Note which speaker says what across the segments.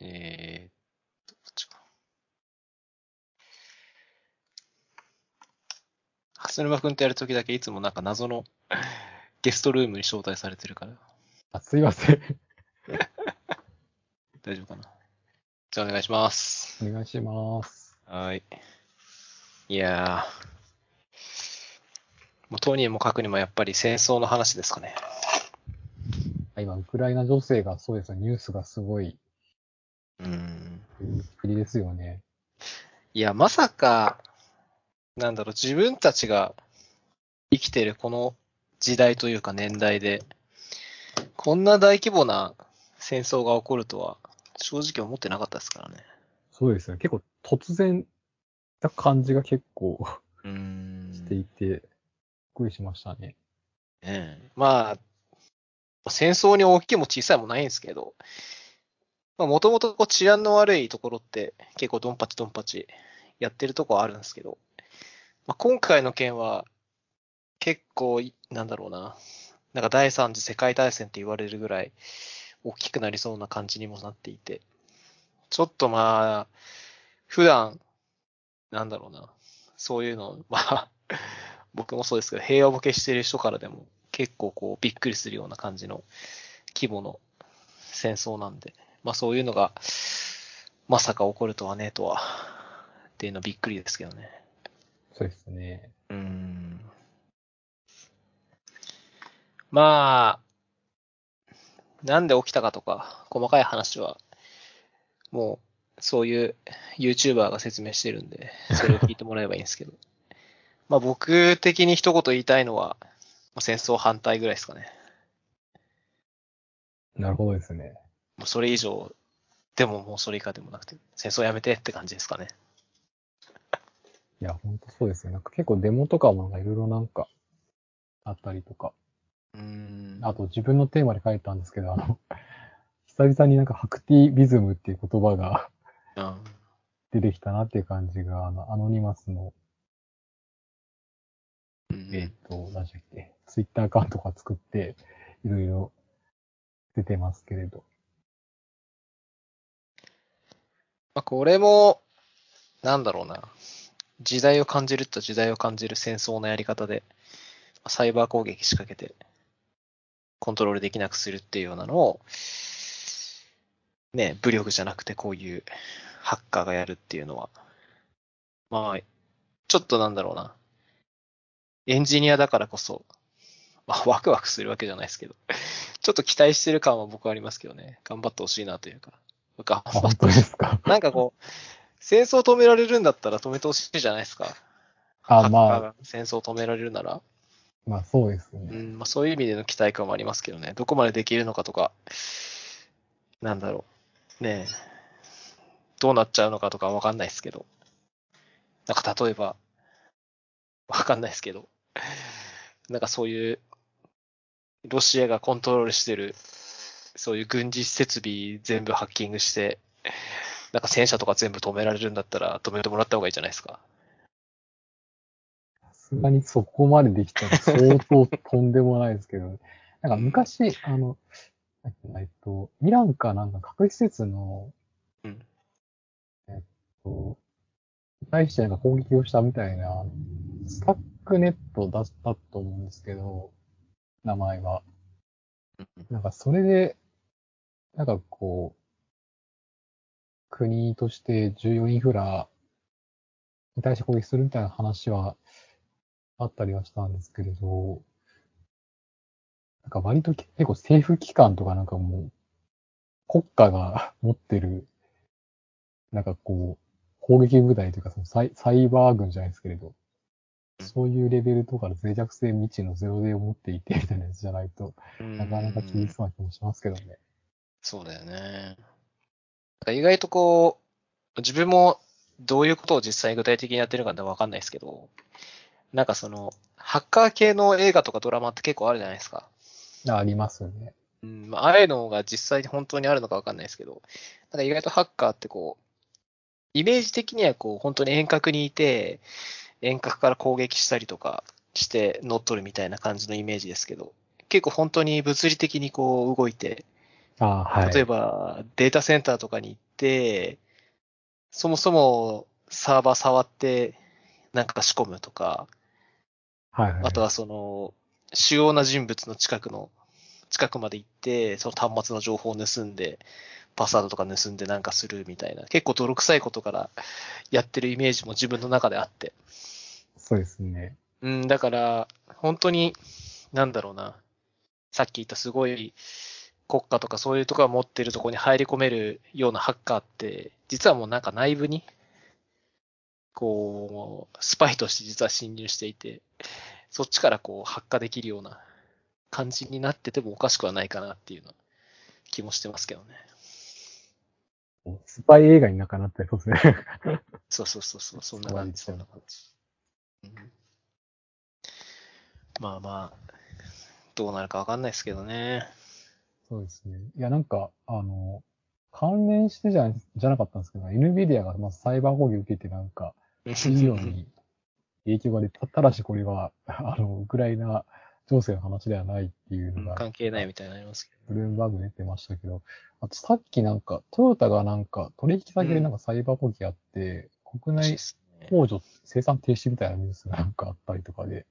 Speaker 1: えー、どっちか。蓮沼くんとやるときだけいつもなんか謎の ゲストルームに招待されてるから、
Speaker 2: あ、すいません。
Speaker 1: 大丈夫かな？じゃあお願いします。
Speaker 2: お願いします。
Speaker 1: はい。いやー。もう当人も書くにもやっぱり戦争の話ですかね。
Speaker 2: あ今、ウクライナ情勢がそうですよ。ニュースがすごい、
Speaker 1: うん。
Speaker 2: 国ですよね。
Speaker 1: いや、まさか、なんだろう、自分たちが生きてるこの時代というか年代で、こんな大規模な戦争が起こるとは、正直思ってなかったですからね。
Speaker 2: そうですよね。結構突然な感じが結構。していて、びっくりしましたね。
Speaker 1: ねえまあ、戦争に大きいも小さいもないんですけど、まあ、もともと治安の悪いところって結構ドンパチドンパチやってるとこはあるんですけど、まあ、今回の件は結構、なんだろうな、なんか第三次世界大戦って言われるぐらい大きくなりそうな感じにもなっていて、ちょっとまあ、普段、なんだろうな、そういうの、まあ、僕もそうですけど、平和ボケしてる人からでも結構こうびっくりするような感じの規模の戦争なんで、まあそういうのがまさか起こるとはねとは、っていうのはびっくりですけどね。
Speaker 2: そうですね。
Speaker 1: うーん。まあ、なんで起きたかとか、細かい話は、もう、そういう YouTuber が説明してるんで、それを聞いてもらえばいいんですけど。まあ僕的に一言言いたいのは、まあ戦争反対ぐらいですかね。
Speaker 2: なるほどですね。
Speaker 1: もうそれ以上、でももうそれ以下でもなくて、戦争やめてって感じですかね。
Speaker 2: いや、ほんとそうですよ。なんか結構デモとかもなんかいろいろなんかあったりとか。
Speaker 1: うーん。
Speaker 2: あと自分のテーマで書いたんですけど、あの、久々になんかハクティビズムっていう言葉が
Speaker 1: うん
Speaker 2: 出てきたなっていう感じが、あの、アノニマスの、
Speaker 1: うん
Speaker 2: えっ、と、何でしたっけ、ツイッターアカウントとか作って、いろいろ出てますけれど。
Speaker 1: まあ、これも、なんだろうな。時代を感じると時代を感じる戦争のやり方で、サイバー攻撃仕掛けて、コントロールできなくするっていうようなのを、ね、武力じゃなくてこういうハッカーがやるっていうのは、まあ、ちょっとなんだろうな。エンジニアだからこそ、まあ、ワクワクするわけじゃないですけど、ちょっと期待してる感は僕はありますけどね。頑張ってほしいなというか。頑
Speaker 2: あ、
Speaker 1: 張
Speaker 2: 本当ですか。
Speaker 1: なんかこう、戦争止められるんだったら止めてほしいじゃないですか。
Speaker 2: あ、まあ、
Speaker 1: が戦争を止められるなら。
Speaker 2: まあそうです
Speaker 1: う
Speaker 2: ね。
Speaker 1: ん、まあそういう意味での期待感もありますけどね。どこまでできるのかとか、なんだろう。ねえ。どうなっちゃうのかとかわかんないですけど。なんか例えば、わかんないですけど。なんかそういう、ロシアがコントロールしてる、そういう軍事設備全部ハッキングして、なんか戦車とか全部止められるんだったら止めてもらった方がいいじゃないですか。
Speaker 2: さすがにそこまでできたら相当とんでもないですけど、なんか昔、あの、えっと、イランかなんか核施設の、
Speaker 1: うん
Speaker 2: えっと、に対してなんか攻撃をしたみたいな、スタックネットだったと思うんですけど、名前は。なんかそれで、なんかこう、国として重要インフラに対して攻撃するみたいな話はあったりはしたんですけれど、なんか割と結構政府機関とかなんかもう、国家が持ってる、なんかこう、攻撃部隊というかそのサイサイバー軍じゃないですけれど、そういうレベルとかの脆弱性未知のゼロデーを持っていてみたいなやつじゃないと、なかなか厳しそうな気もしますけどね。
Speaker 1: そうだよね。意外とこう、自分もどういうことを実際具体的にやってるかってわかんないですけど、なんかその、ハッカー系の映画とかドラマって結構あるじゃないですか。
Speaker 2: あありますよね。
Speaker 1: うん、まあ、ああいうのが実際に本当にあるのかわかんないですけど、なんか意外とハッカーってこう、イメージ的にはこう、本当に遠隔にいて、遠隔から攻撃したりとかして乗っ取るみたいな感じのイメージですけど、結構本当に物理的にこう動いて、
Speaker 2: ああ、はい。
Speaker 1: 例えばデータセンターとかに行っって、そもそもサーバー触ってなんか仕込むとか、
Speaker 2: はいはい。
Speaker 1: あとはその、主要な人物の近くの、近くまで行って、その端末の情報を盗んで、パスワードとか盗んでなんかするみたいな、結構泥臭いことからやってるイメージも自分の中であって。
Speaker 2: そうですね。
Speaker 1: うん、だから、本当に、なんだろうな。さっき言ったすごい国家とかそういうとこが持ってるところに入り込めるようなハッカーって、実はもうなんか内部に、こう、スパイとして実は侵入していて、そっちからこう発火できるような感じになっててもおかしくはないかなっていうのは気もしてますけどね。
Speaker 2: スパイ映画になんかなったりそうですね。
Speaker 1: そうそうそうそう、そんな感じ、そんな感じ。うんまあまあ、どうなるかわかんないですけどね。
Speaker 2: そうですね。いや、なんか、あの、関連してじゃ、じゃなかったんですけど、NVIDIA がまあサイバー攻撃受けてなんか、企業に影響が出た。ただしこれは、あの、ウクライナ情勢の話ではないっていうのが、
Speaker 1: 関係ないみたいになりますけど。
Speaker 2: ブルームバーグ出てましたけど、あとさっきなんか、トヨタがなんか、取引先でなんかサイバー攻撃あって、国内
Speaker 1: らしいですね
Speaker 2: 工場生産停止みたいなニュースがなんかあったりとかで、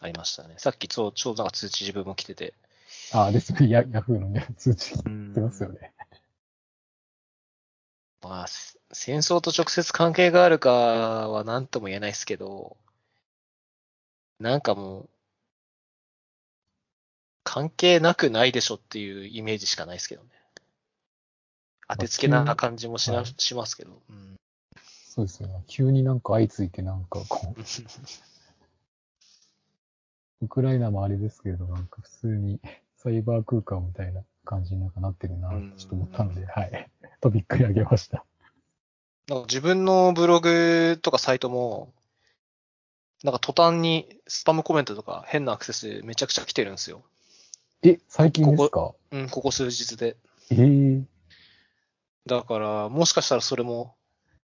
Speaker 1: ありましたね。さっきちょうちょうどなんか通知自分も来てて。
Speaker 2: あ、ですね、ヤヤフーのね、通知来ますよね。
Speaker 1: まあ、せ戦争と直接関係があるかは何とも言えないですけど、なんかもう、関係なくないでしょっていうイメージしかないですけどね。当てつけな感じもしな、
Speaker 2: はい
Speaker 1: しますけど。うん
Speaker 2: そうですよね。急になんか相次いでなんかこう、ウクライナもあれですけれど、なんか普通にサイバー空間みたいな感じになんかなってるな、
Speaker 1: うん
Speaker 2: ちょっと思ったので、はい。とびっくりあげました。
Speaker 1: なんか自分のブログとかサイトも、なんか途端にスパムコメントとか変なアクセスめちゃくちゃ来てるんですよ。
Speaker 2: え、最近ですか？
Speaker 1: うん、ここ数日で。
Speaker 2: ええ
Speaker 1: だから、もしかしたらそれも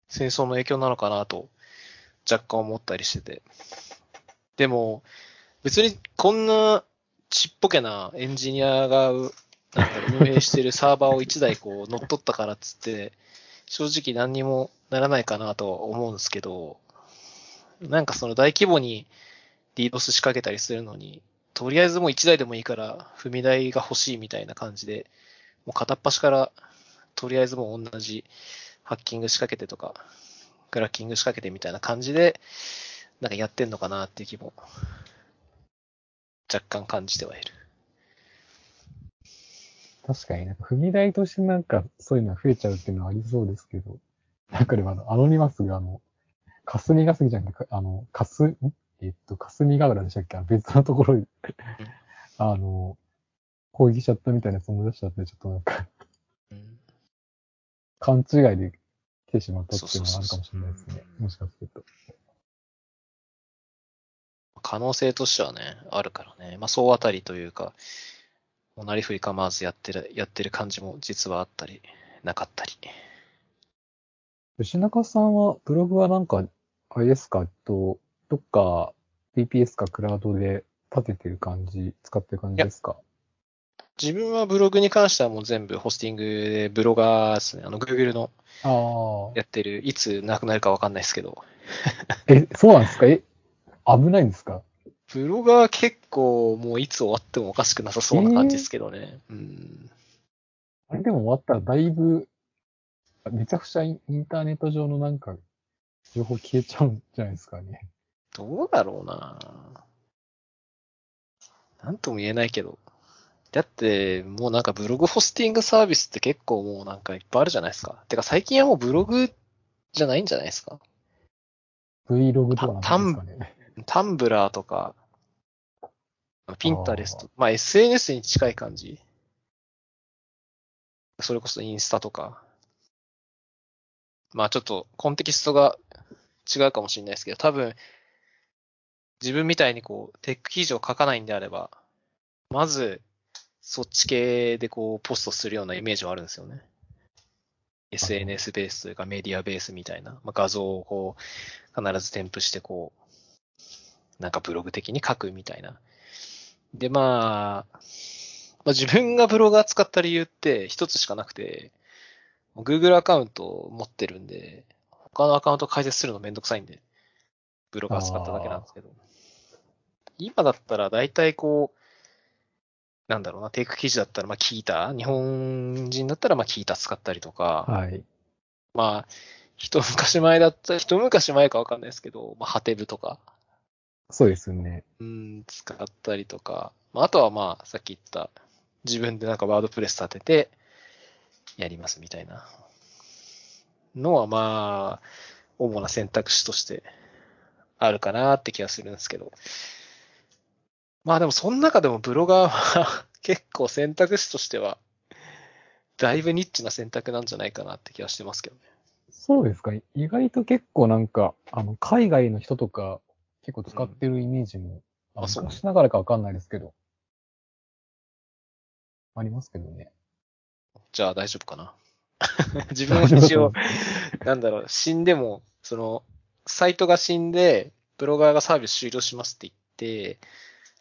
Speaker 1: 戦争の影響なのかなと若干思ったりしてて。でも、別にこんなちっぽけなエンジニアがなんだろう運営してるサーバーを1台こう乗っ取ったからっつって、正直何にもならないかなとは思うんですけど、なんかその大規模に DDoS 仕掛けたりするのに、とりあえずもう1台でもいいから踏み台が欲しいみたいな感じで、もう片っ端からとりあえずもう同じハッキング仕掛けてとか、クラッキング仕掛けてみたいな感じで、なんかやってんのかなっていう気も、若干感じてはいる。
Speaker 2: 確かになんか踏み台としてなんかそういうのが増えちゃうっていうのはありそうですけど、なんかでもあの、アノニマスがあの、霞が関じゃなくて、あの、かす、ん？えっと、霞ヶ浦でしたっけ？別のところに、あの、攻撃しちゃったみたいなやつ思い出しちゃって、ちょっとなんか、
Speaker 1: うん。
Speaker 2: 勘違いで来てしまったっていうのはあるかもしれないですね。もしかすると。
Speaker 1: 可能性としてはね、あるからね。まあ、総当たりというか、もうなりふり構わずやってる、やってる感じも実はあったり、なかったり。
Speaker 2: 吉中さんは、ブログはなんか、あれですか、えっと、どっか VPS かクラウドで立ててる感じ、使ってる感じですか？
Speaker 1: 自分はブログに関してはもう全部ホスティングでブロガーですね。あの、Google の
Speaker 2: ああ。
Speaker 1: やってる、いつなくなるかわかんないですけど、
Speaker 2: え、そうなんですか？え、危ないんですか？
Speaker 1: ブロガー結構もういつ終わってもおかしくなさそうな感じですけどね。うん。
Speaker 2: あれでも終わったらだいぶ、めちゃくちゃインインターネット上のなんか、情報消えちゃうんじゃないですかね。
Speaker 1: どうだろうななんとも言えないけど。だって、もうなんかブログホスティングサービスって結構もうなんかいっぱいあるじゃないですか。てか最近はもうブログじゃないんじゃないですか。
Speaker 2: Vlog とかなんですかね。
Speaker 1: タンブラーとか、ピンタレスト、まあ SNS に近い感じ。それこそインスタとか。まあちょっとコンテキストが違うかもしれないですけど、多分、自分みたいにこう、テック記事を書かないんであれば、まず、そっち系でこう、ポストするようなイメージはあるんですよね。SNS ベースというかメディアベースみたいな、まあ、画像をこう、必ず添付してこう、なんかブログ的に書くみたいな。で、まあ、まあ、自分がブロガー使った理由って一つしかなくて、Google アカウントを持ってるんで、他のアカウント開設するのめんどくさいんで、ブロガー使っただけなんですけど。今だったら大体こう、なんだろうな、テイク記事だったら、まあ、キータ、日本人だったら、まあ、キータ使ったりとか、
Speaker 2: はい。
Speaker 1: まあ、一昔前だったら、一昔前かわかんないですけど、まあ、ハテブとか、
Speaker 2: そうですね。
Speaker 1: うん、使ったりとか、まあ、あとはまあ、さっき言った、自分でなんかワードプレス立てて、やりますみたいなのはまあ、主な選択肢としてあるかなって気がするんですけど。まあでもその中でもブロガーは 結構選択肢としては、だいぶニッチな選択なんじゃないかなって気がしてますけどね。
Speaker 2: そうですか。意外と結構なんか、あの、海外の人とか結構使ってるイメージも、あ
Speaker 1: あそう
Speaker 2: 昔ながらかわかんないですけど、ありますけどね。
Speaker 1: じゃあ大丈夫かな。自分は一応、なんだろう、死んでも、その、サイトが死んで、ブロガーがサービス終了しますって言って、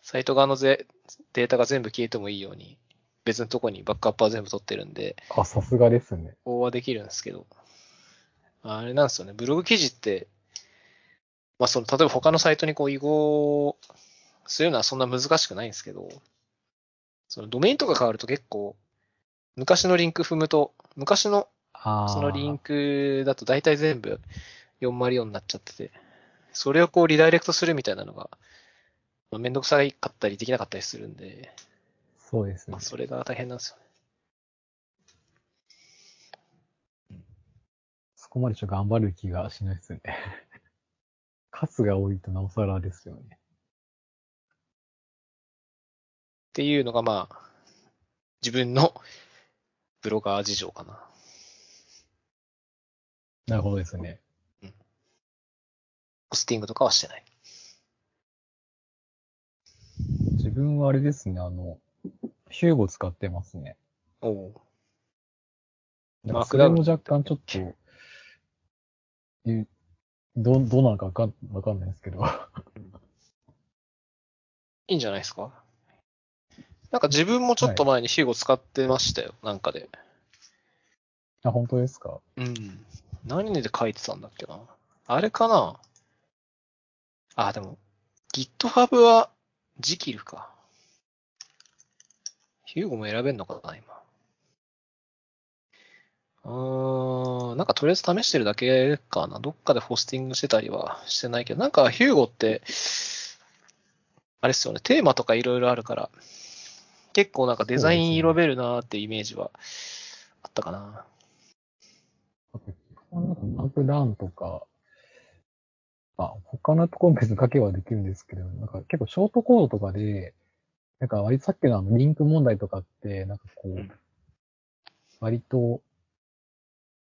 Speaker 1: サイト側のぜデータが全部消えてもいいように、別のとこにバックアップは全部取ってるんで、
Speaker 2: あ、さすがですね。
Speaker 1: 応はできるんですけど、あれなんですよね、ブログ記事って、まあその、例えば他のサイトにこう移行するのはそんな難しくないんですけど、そのドメインとか変わると結構、昔のリンク踏むと、昔の。そのリンクだと大体全部404になっちゃってて、それをこうリダイレクトするみたいなのが、まあめんどくさかったりできなかったりするんで、
Speaker 2: そうですね
Speaker 1: まあ、。それが大変なんですよね。
Speaker 2: そこまでちょっと頑張る気がしないですね。数が多いとなおさらですよね。
Speaker 1: っていうのがまあ、自分のブロガー事情かな。
Speaker 2: なるほどですね。
Speaker 1: ポスティングとかはしてない。
Speaker 2: 自分はあれですね、あの、ヒューゴ使ってますね。
Speaker 1: おおマークダウン
Speaker 2: それも若干ちょっと、えどう、どうなのかわかんわかんないですけど。
Speaker 1: いいんじゃないですか？なんか自分もちょっと前にヒューゴ使ってましたよ、なんかで。
Speaker 2: あ、本当ですか？
Speaker 1: うん。何で書いてたんだっけな？あれかな？あ、でも、GitHub はジキルか。ヒューゴも選べんのかな、今？うーん、なんかとりあえず試してるだけかな。どっかでホスティングしてたりはしてないけど、なんかヒューゴって、あれっすよね、テーマとかいろいろあるから、結構なんかデザイン色べるなーってイメージはあったかな。
Speaker 2: あと、なんかマークダウンとか、あ、他のところ別に書けばできるんですけど、なんか結構ショートコードとかで、なんか割とさっきのあのリンク問題とかって、なんかこ
Speaker 1: う、
Speaker 2: 割と、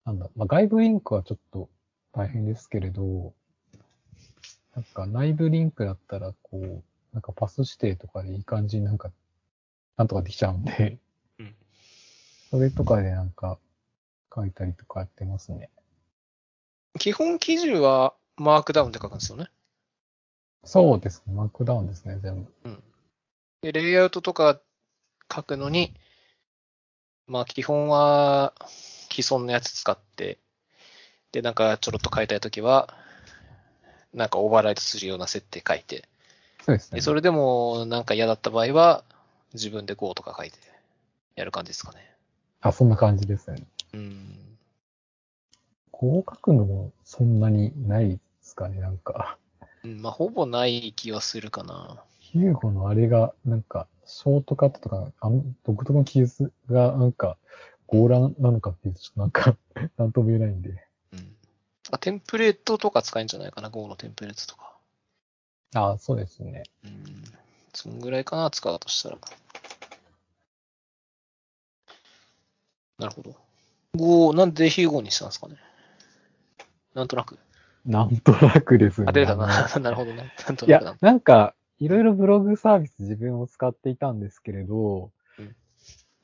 Speaker 2: なんだ、まあ外部リンクはちょっと大変ですけれど、なんか内部リンクだったらこう、なんかパス指定とかでいい感じになんか、なんとかできちゃうんで、
Speaker 1: うん
Speaker 2: それとかでなんか書いたりとかやってますね。
Speaker 1: 基本記事はマークダウンで書くんですよね。
Speaker 2: そうですね。マークダウンですね、全部。
Speaker 1: で、レイアウトとか書くのに、まあ基本は既存のやつ使って、で、なんかちょろっと変えたいときは、なんかオーバーライトするような設定書いて、
Speaker 2: そうですね。
Speaker 1: で、それでもなんか嫌だった場合は、自分で Go とか書いてやる感じですかね。
Speaker 2: あ、そんな感じですね。
Speaker 1: うん。
Speaker 2: こう書くのもそんなにないですかね、なんか。
Speaker 1: うんまあ、ほぼない気はするかな。
Speaker 2: ヒューゴのあれが、なんか、ショートカットとか、あの、独特の記述が、なんか、強乱なのかっていうと、ちょっとなんか、なんとも言えないんで。
Speaker 1: うん。あテンプレートとか使えるんじゃないかな、Go のテンプレートとか。
Speaker 2: あそうですね。
Speaker 1: うん。そんぐらいかな、使うとしたら。なるほど。Go、なんでヒューゴにしたんですかね？なんとなく。
Speaker 2: なんとなくですね。
Speaker 1: あ、出たな。なるほどね。なんと
Speaker 2: いや
Speaker 1: なくな、
Speaker 2: なんか、いろいろブログサービス自分を使っていたんですけれど、
Speaker 1: うん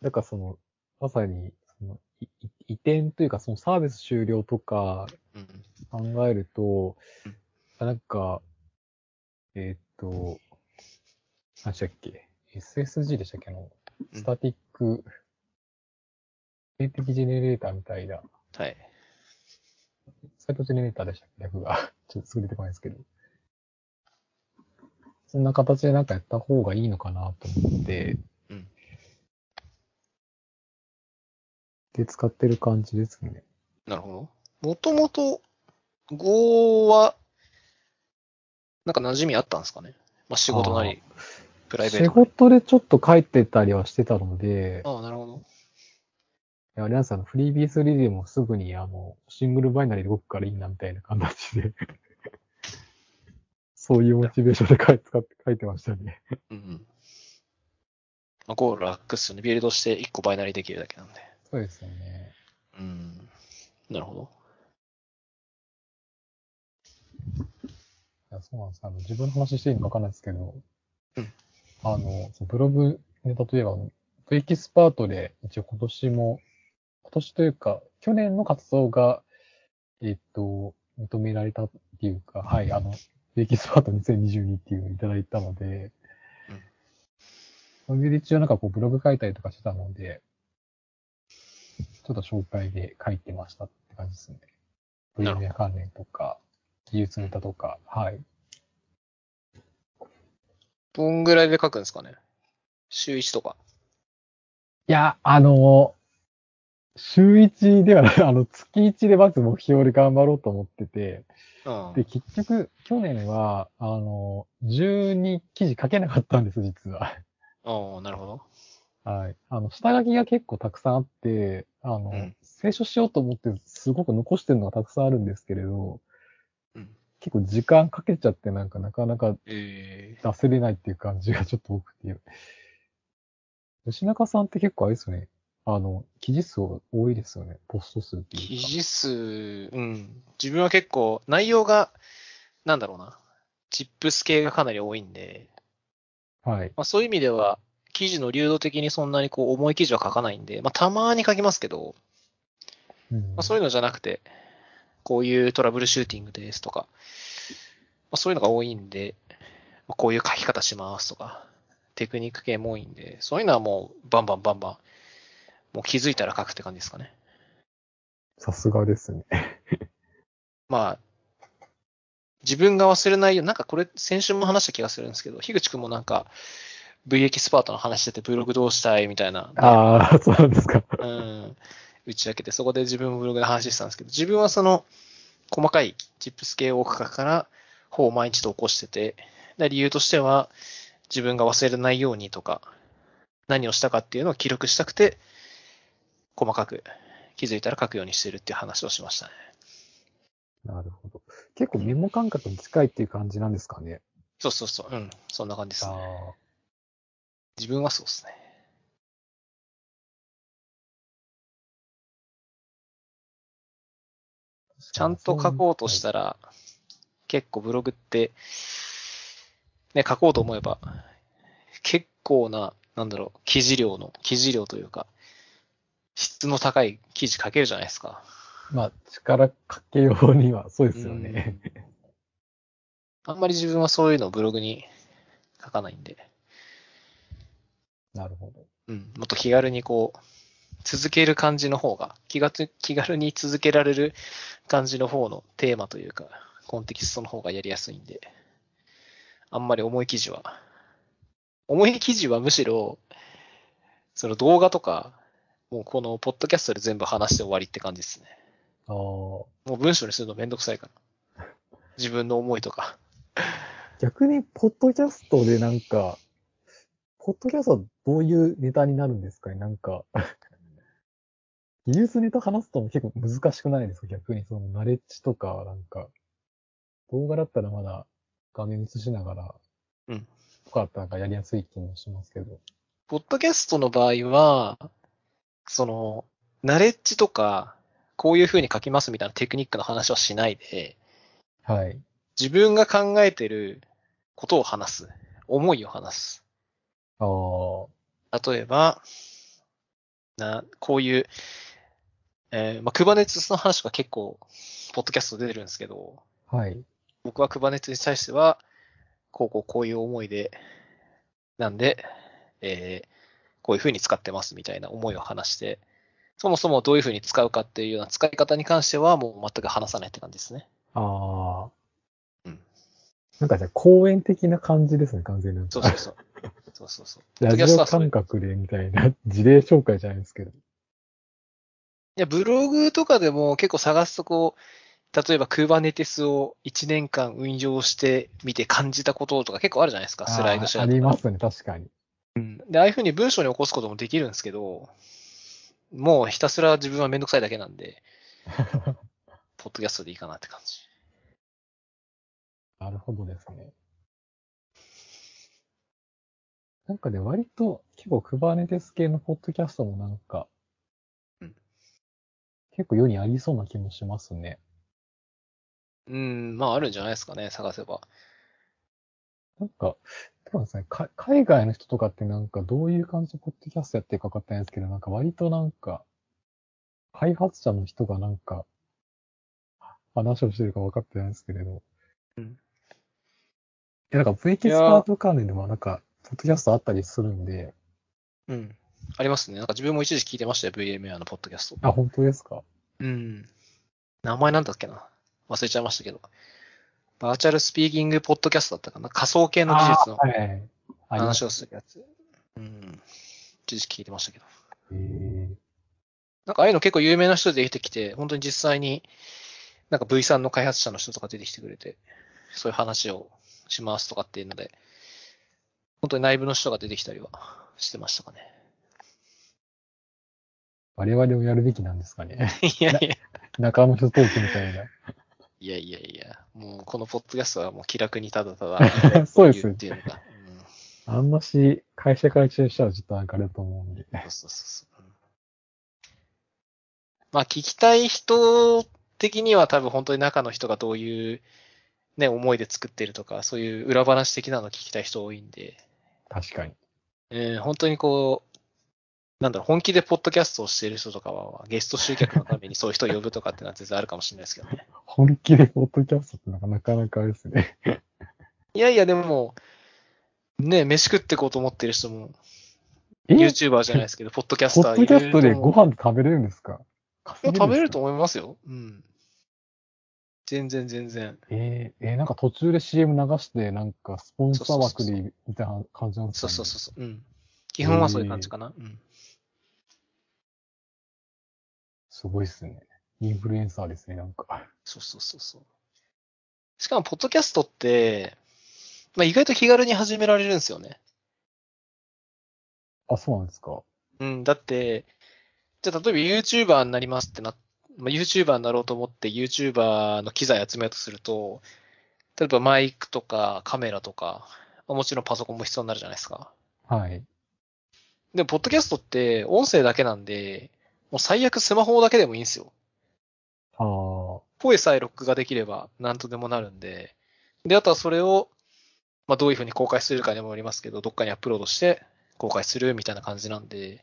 Speaker 2: なんかその、まさに、その、いい移転というか、そのサービス終了とか
Speaker 1: うん。
Speaker 2: 考えると
Speaker 1: うん、
Speaker 2: あなんか、えーっと、何でしたっけ ?SSG でしたっけ？あの、
Speaker 1: うん
Speaker 2: スタティック、静的ジェネレーターみたいな、
Speaker 1: はい。
Speaker 2: サイトジェネレーターでしたっけ？略が。ちょっとすぐ出てこないですけど。そんな形でなんかやった方がいいのかなと思って、
Speaker 1: うん。
Speaker 2: で、使ってる感じですね。
Speaker 1: なるほど。もともと、Go は、なんか馴染みあったんですかね？まあ仕事なり、プライベー
Speaker 2: 仕
Speaker 1: トなり。
Speaker 2: 事でちょっと書いてたりはしてたので、
Speaker 1: ああ、なるほど。
Speaker 2: いやあれなんですよフリービースリでもすぐにあの、シングルバイナリーで動くからいいなみたいな形で、そういうモチベーションで書い使って書いてましたね。
Speaker 1: うんうん。まあ、Go 楽っすよね。ビルドして1個バイナリーできるだけなんで。
Speaker 2: そうですよね。
Speaker 1: うん。なるほど。
Speaker 2: いやそうなんです。あの、自分の話していいのかわかんないですけど、
Speaker 1: うん
Speaker 2: あの、ブログネタといえば、あのエキスパートで一応今年も、今年というか、去年の活動が、えっと、認められたっていうか、はい、あの、エキスパート2022っていうのをいただいたので、それで一応なんかこうブログ書いたりとかしてたので、ちょっと紹介で書いてましたって感じですね。
Speaker 1: なるほど
Speaker 2: VMware 関連とか、技術ネタとか、はい。
Speaker 1: どんぐらいで書くんですかね？週1とか。
Speaker 2: いや、あの、週1ではない、あの、月1でまず目標で頑張ろうと思ってて、
Speaker 1: うん。
Speaker 2: で、結局、去年は、あの、12記事書けなかったんです、実は。
Speaker 1: ああ、なるほど。
Speaker 2: はい。あの、下書きが結構たくさんあって、あの、
Speaker 1: うん
Speaker 2: 清書しようと思って、すごく残してるのがたくさんあるんですけれど、
Speaker 1: うん。
Speaker 2: 結構時間かけちゃって、なんかなかなか
Speaker 1: え
Speaker 2: 出せれないっていう感じがちょっと多くて。吉中さんって結構あれですよね。あの、記事数多いですよね。ポスト数って
Speaker 1: ー、
Speaker 2: いうか。
Speaker 1: 記事数、うん。自分は結構、内容が、なんだろうな。チップス系がかなり多いんで、
Speaker 2: はい。
Speaker 1: まあそういう意味では、記事の流動的にそんなにこう重い記事は書かないんで、まあたまに書きますけど、
Speaker 2: うん
Speaker 1: まあそういうのじゃなくて、こういうトラブルシューティングですとか、まあそういうのが多いんで、まあこういう書き方しますとか、テクニック系も多いんで、そういうのはもうバンバンバンバン、もう気づいたら書くって感じですかね。
Speaker 2: さすがですね。
Speaker 1: まあ、自分が忘れないよう、なんかこれ先週も話した気がするんですけど、樋口くんもなんか V エキスパートの話しててブログどうしたいみたいな、
Speaker 2: ああ、そうなんですか。
Speaker 1: うん、打ち明けて、そこで自分もブログで話してたんですけど、自分はその細かいチップス系を書くから、方を毎日投稿してて、で理由としては自分が忘れないようにとか、何をしたかっていうのを記録したくて、細かく気づいたら書くようにしてるっていう話をしましたね。
Speaker 2: なるほど。結構メモ感覚に近いっていう感じなんですかね。
Speaker 1: そうそうそう。うん。そんな感じです
Speaker 2: あ
Speaker 1: ね。
Speaker 2: あ。
Speaker 1: 自分はそうですね。ちゃんと書こうとしたら、結構ブログって、ね、書こうと思えば、結構な、なんだろう、記事量の、記事量というか、質の高い記事書けるじゃないですか。
Speaker 2: まあ、力かけようには、そうですよね。
Speaker 1: うんあんまり自分はそういうのをブログに書かないんで、
Speaker 2: なるほど。
Speaker 1: うん、もっと気軽にこう、続ける感じの方が、気がつ気軽に続けられる感じの方のテーマというか、コンテキストの方がやりやすいんで、あんまり重い記事は、重い記事はむしろ、その動画とか、もうこのポッドキャストで全部話して終わりって感じですね。
Speaker 2: ああ。
Speaker 1: もう文章にするのめんどくさいから。自分の思いとか。
Speaker 2: 逆に、ポッドキャストでなんか、ポッドキャストはどういうネタになるんですかね？なんか、技術ネタ話すと結構難しくないですか？逆に、そのナレッジとか、なんか、動画だったらまだ画面映しながら、
Speaker 1: うん。
Speaker 2: とかだったらなんかやりやすい気もしますけど。
Speaker 1: ポッドキャストの場合は、その、ナレッジとか、こういう風に書きますみたいなテクニックの話はしないで、
Speaker 2: はい。
Speaker 1: 自分が考えてることを話す。思いを話す。
Speaker 2: ああ、
Speaker 1: 例えば、な、こういう、えーまあ、クバネツの話とか結構、ポッドキャスト出てるんですけど、
Speaker 2: はい。
Speaker 1: 僕はクバネツに対しては、こうこうこういう思いで、なんで、えーこういう風に使ってますみたいな思いを話して、そもそもどういうふうに使うかっていうような使い方に関してはもう全く話さないって感じですね。
Speaker 2: ああ。
Speaker 1: うん。
Speaker 2: なんかじゃあ公演的な感じですね、完全に。
Speaker 1: そうそうそう。そうそうそう。
Speaker 2: ラジオ感覚でみたいな事例紹介じゃないですけど。
Speaker 1: いや、ブログとかでも結構探すとこう、例えば Kubernetes を1年間運用してみて感じたこととか結構あるじゃないですか、スライドし
Speaker 2: あーあ。
Speaker 1: り
Speaker 2: ますね、確かに。
Speaker 1: うん。で、ああいうふうに文章に起こすこともできるんですけど、もうひたすら自分はめんどくさいだけなんで、ポッドキャストでいいかなって感じ。
Speaker 2: なるほどですね。なんかね、割と結構 Kubernetes 系のポッドキャストもなんか、
Speaker 1: うん
Speaker 2: 結構世にありそうな気もしますね。
Speaker 1: うん、まああるんじゃないですかね、探せば。
Speaker 2: なんか、どうですかね、か海外の人とかってなんかどういう感じでポッドキャストやってるか分かってないんですけど、なんか割となんか、開発者の人がなんか、話をしてるか分かってないんですけれど。
Speaker 1: うん
Speaker 2: いや、なんか V キスパート関連でもなんか、ポッドキャストあったりするんで、
Speaker 1: うん。ありますね。なんか自分も一時聞いてましたよ、VMA のポッドキャスト。
Speaker 2: あ、本当ですか？
Speaker 1: うん。名前なんだっけな？忘れちゃいましたけど。バーチャルスピーキングポッドキャストだったかな？仮想系の技術の話をするやつ。うん。一時期聞いてましたけど。
Speaker 2: へー
Speaker 1: なんかああいうの結構有名な人で出てきて、本当に実際に、なんか V さんの開発者の人とか出てきてくれて、そういう話をしますとかっていうので、本当に内部の人が出てきたりはしてましたかね。
Speaker 2: 我々もやるべきなんですかね。
Speaker 1: いやいや、
Speaker 2: 中の人トークみたい
Speaker 1: いやいやいや、もうこのポッドキャストはもう気楽にただただ
Speaker 2: な。そうです
Speaker 1: っていうのが。うん
Speaker 2: あんまし、会社から中したらちょっとなんかあれだと思うんで。
Speaker 1: そうそうそうまあ聞きたい人的には多分本当に中の人がどういうね、思いで作ってるとか、そういう裏話的なの聞きたい人多いんで、
Speaker 2: 確かに。
Speaker 1: えー本当にこう、なんだろう、本気でポッドキャストをしている人とかは、ゲスト集客のためにそういう人を呼ぶとかってのは全然あるかもしれないですけどね。
Speaker 2: 本気でポッドキャストってなかなかあれですね。
Speaker 1: いやいや、でも、ね、飯食ってこうと思ってる人も、
Speaker 2: え
Speaker 1: ？YouTuber じゃないですけど、ポッドキャス
Speaker 2: ポ
Speaker 1: ター
Speaker 2: ッドキャストでご
Speaker 1: 飯
Speaker 2: 飯食べれるんですか？
Speaker 1: 食べれると
Speaker 2: 思
Speaker 1: 思いますよ。うん。全然全然。
Speaker 2: えー、えーなんか途中で CM 流して、なんかスポンサー枠でみたいな感じなんです
Speaker 1: そう
Speaker 2: か、ね、
Speaker 1: そうそうそう。うん。基本はそういう感じかな。うん。
Speaker 2: すごいっすね。インフルエンサーですね、なんか。
Speaker 1: そうそうそうそう。しかも、ポッドキャストって、まあ、意外と気軽に始められるんですよね。
Speaker 2: あ、そうなんですか。
Speaker 1: うん。だって、じゃあ、例えば YouTuber になりますってな、まあ、YouTuber になろうと思って YouTuber の機材集めようとすると、例えばマイクとかカメラとか、まあもちろんパソコンも必要になるじゃないですか。
Speaker 2: はい。
Speaker 1: でも、ポッドキャストって音声だけなんで、もう最悪スマホだけでもいいんですよ。
Speaker 2: ああ、
Speaker 1: 声さえ録画できれば何とでもなるんで、で、あとはそれを、まあどういうふうに公開するかにもよりますけど、どっかにアップロードして公開するみたいな感じなんで、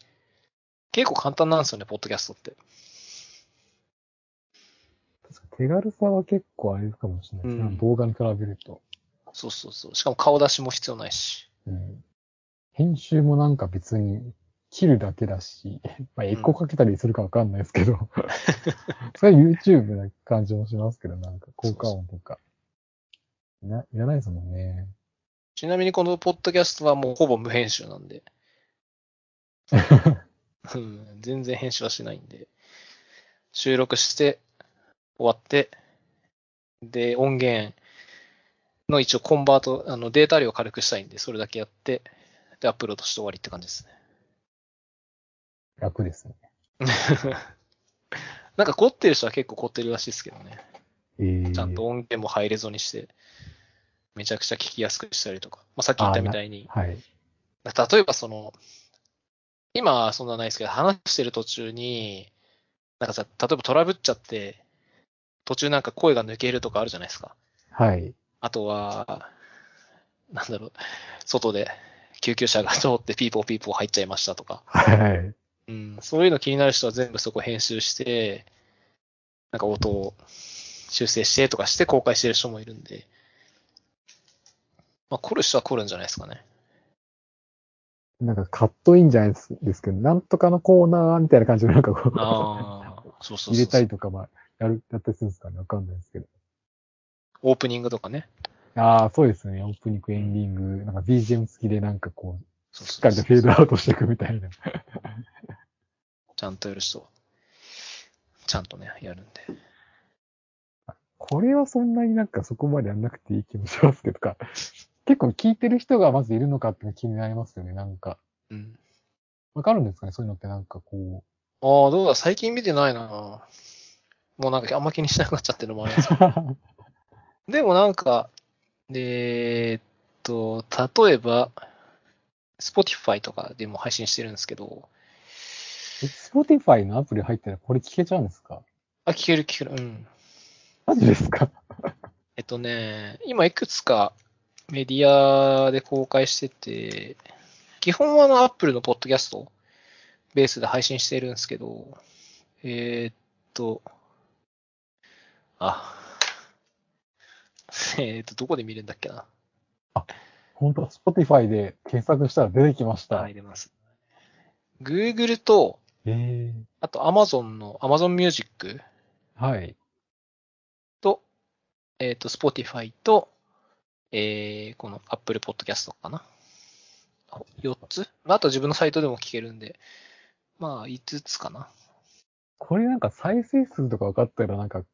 Speaker 1: 結構簡単なんですよね、ポッドキャストって。
Speaker 2: 手軽さは結構あれかもしれないですね。
Speaker 1: うん
Speaker 2: 動画に比べると。
Speaker 1: そうそうそう。しかも顔出しも必要ないし。
Speaker 2: うん。編集もなんか別に切るだけだし、まあ、エコーかけたりするかわかんないですけど、それは YouTube な感じもしますけど、なんか効果音とか。いな、いらないですもんね。
Speaker 1: ちなみにこのポッドキャストはもうほぼ無編集なんで、うん全然編集はしないんで、収録して、終わって、で、音源の一応コンバート、あのデータ量を軽くしたいんで、それだけやって、で、アップロードして終わりって感じですね。
Speaker 2: 楽ですね。
Speaker 1: なんか凝ってる人は結構凝ってるらしいですけどね。
Speaker 2: えー、
Speaker 1: ちゃんと音源もハイレゾにして、めちゃくちゃ聞きやすくしたりとか。まあ、さっき言ったみたいに、
Speaker 2: はい。
Speaker 1: 例えばその、今はそんなないですけど、話してる途中に、なんかさ、例えばトラブっちゃって、途中なんか声が抜けるとかあるじゃないですか。
Speaker 2: はい。
Speaker 1: あとは、なんだろう、外で救急車が通ってピーポーピーポー入っちゃいましたとか。
Speaker 2: はい。
Speaker 1: うん、そういうの気になる人は全部そこ編集して、なんか音を修正してとかして公開してる人もいるんで、まあ、凝る人は凝るんじゃないですかね。
Speaker 2: なんかカットインじゃないですけど、なんとかのコーナーみたいな感じのなんかこう、
Speaker 1: ああ、そうそうそうそう。
Speaker 2: 入れたりとか、まあ、やる、やったりするんですかね？わかんないですけど。
Speaker 1: オープニングとかね。
Speaker 2: ああ、そうですね。オープニング、エンディング、なんか BGM 付きでなんかこう、しっかりとフェードアウトしていくみたいな。
Speaker 1: ちゃんとやる人、ちゃんとね、やるんで。
Speaker 2: これはそんなになんかそこまでやんなくていい気もしますけどか。結構聞いてる人がまずいるのかって気になりますよね、なんか。
Speaker 1: うん。
Speaker 2: わかるんですかね？そういうのってなんかこ
Speaker 1: ああ、どうだ、最近見てないなもうなんかあんま気にしなくなっちゃってるのもあるんですけ
Speaker 2: う。
Speaker 1: ど。でもなんか、えーっと、例えば、Spotify とかでも配信してるんですけど、
Speaker 2: え Spotify のアプリ入ったらこれ聞けちゃうんですか？
Speaker 1: あ、聞ける聞ける、うん。
Speaker 2: マジですか？
Speaker 1: えっとね、今いくつかメディアで公開してて、基本はあの Apple のポッドキャストベースで配信してるんですけど、えーっと、あ、えーっと、どこで見れるんだっけな。
Speaker 2: 本当 Spotify で検索したら出てきました。
Speaker 1: はい、出ます。Google と、
Speaker 2: え
Speaker 1: あと Amazon の Amazon Music
Speaker 2: ー、はい。
Speaker 1: と、えーっと、Spotify と、えー、この Apple Podcast かな。4つ？あと自分のサイトでも聞けるんで、まあ、5つかな。
Speaker 2: これなんか再生数とか分かったらなんか、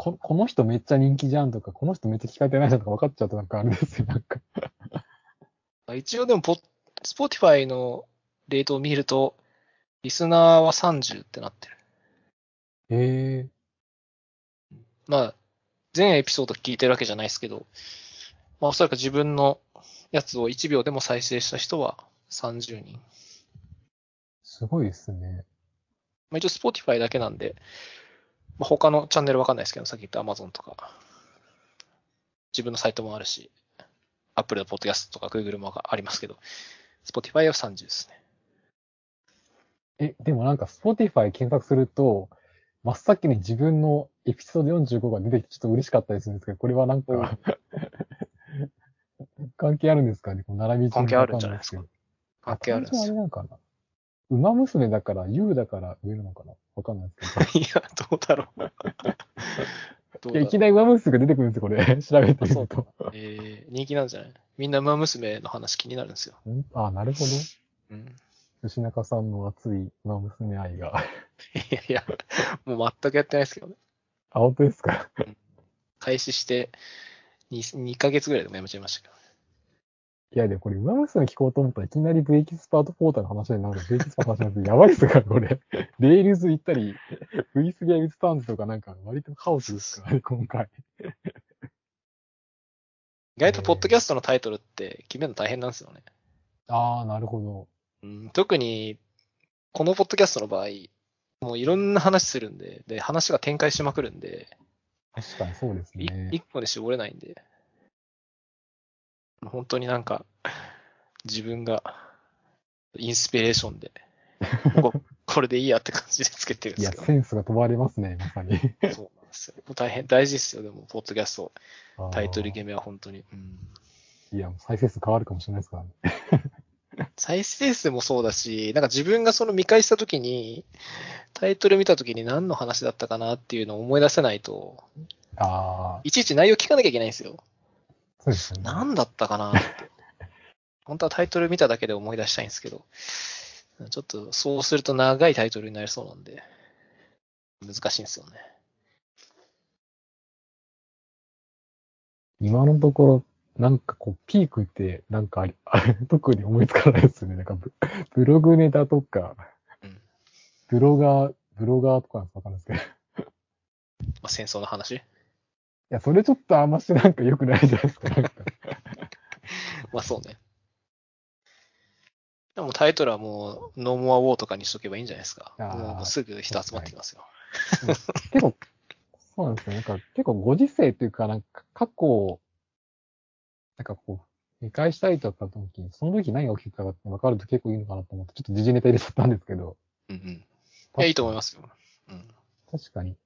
Speaker 2: ここの人めっちゃ人気じゃんとか、この人めっちゃ聞かれてないじゃんとか分かっちゃうとなんかあれですよ、なんか。
Speaker 1: 一応でもポ、Spotify のレートを見ると、リスナーは30ってなってる。
Speaker 2: え
Speaker 1: まあ、全エピソード聞いてるわけじゃないですけど、まあ、おそらく自分のやつを1秒でも再生した人は30人。
Speaker 2: すごいですね。
Speaker 1: まあ、一応 Spotify だけなんで、まあ、他のチャンネルわかんないですけど、さっき言った Amazon とか、自分のサイトもあるし、Apple の Podcast とか Google もありますけど、Spotify は30ですね。
Speaker 2: え、でもなんか Spotify 検索すると、真っ先に自分のエピソード45が出てきてちょっと嬉しかったりするんですけど、これはなんか、関係あるんですかね？この並び順
Speaker 1: 関係あるんじゃないですか？
Speaker 2: わ
Speaker 1: 関係あるんです。
Speaker 2: あれ
Speaker 1: よ。
Speaker 2: なのかな馬娘だから、U だから上なのかな？わかんないですけど。
Speaker 1: いや、どうだろう。どう
Speaker 2: いいうきなり馬娘が出てくるんですよ、これ。調べてみると。
Speaker 1: えー、人気なんじゃない？みんな馬娘の話気になるんですよ。
Speaker 2: ん？あ、なるほど。
Speaker 1: うん。
Speaker 2: 吉中さんの熱い馬娘愛が。
Speaker 1: いやいや、もう全くやってないですけどね。
Speaker 2: あ、本当ですか？
Speaker 1: 開始して2、2ヶ月ぐらいでもやめちゃいましたけど。
Speaker 2: いや、でもこれ、馬娘聞こうと思ったらいきなりブレイキスパートポーターの話になるブレイキスパートの話になるとやばいですから、これ。レールズ行ったり、フリースゲームスタンズとかなんか割とカオスですからね、今回。
Speaker 1: 意外とポッドキャストのタイトルって決めるの大変なんですよね。
Speaker 2: ああ、なるほど。
Speaker 1: うん、特に、このポッドキャストの場合、もういろんな話するんで、で、話が展開しまくるんで、
Speaker 2: 確かにそうです
Speaker 1: い
Speaker 2: ね。
Speaker 1: 一個で絞れないんで、本当になんか、自分が、インスピレーションで、ここ れでいいやって感じでつけてるん
Speaker 2: いや、
Speaker 1: ですけ
Speaker 2: センスが問われますね、まさに。
Speaker 1: ど、そうなんですよ。もう大変、大事ですよ、でも、ポッドキャスト、タイトル
Speaker 2: ゲ
Speaker 1: 決めは本当に。うん
Speaker 2: いや、再生数変わるかもしれないですからね。
Speaker 1: 再生数もそうだし、なんか自分がその見返したときに、タイトル見たときに何の話だったかなっていうのを思い出せないと、
Speaker 2: ああ、
Speaker 1: いちいち内容聞かなきゃいけないんですよ。
Speaker 2: そうですよね。
Speaker 1: 何だったかな？って。本当はタイトル見ただけで思い出したいんですけど、ちょっとそうすると長いタイトルになりそうなんで、難しいんですよね。
Speaker 2: 今のところ、なんかこう、ピークって、なんかあり、あ れ特に思いつかないですね。なんかブ、ブログネタとか、
Speaker 1: うん
Speaker 2: ブロガー、ブロガーとかなんかわかんないですけど。い
Speaker 1: まあ、戦争の話？
Speaker 2: や、それちょっとあんましなんか良くないじゃないですか。
Speaker 1: まあそうね。でもタイトルはもう、ノーモアウォーとかにしとけばいいんじゃないですか。もうすぐ人集まってきますよ。
Speaker 2: 結構、そうなんですよ。なんか結構ご時世っていうか、なんか過去を、なんかこう、見返したいとかった時に、その時何が起きてたかって分かると結構いいのかなと思って、ちょっと時事ネタ入れちゃったんですけど。
Speaker 1: うんうん。いや、いいと思いますよ。うん。
Speaker 2: 確かに。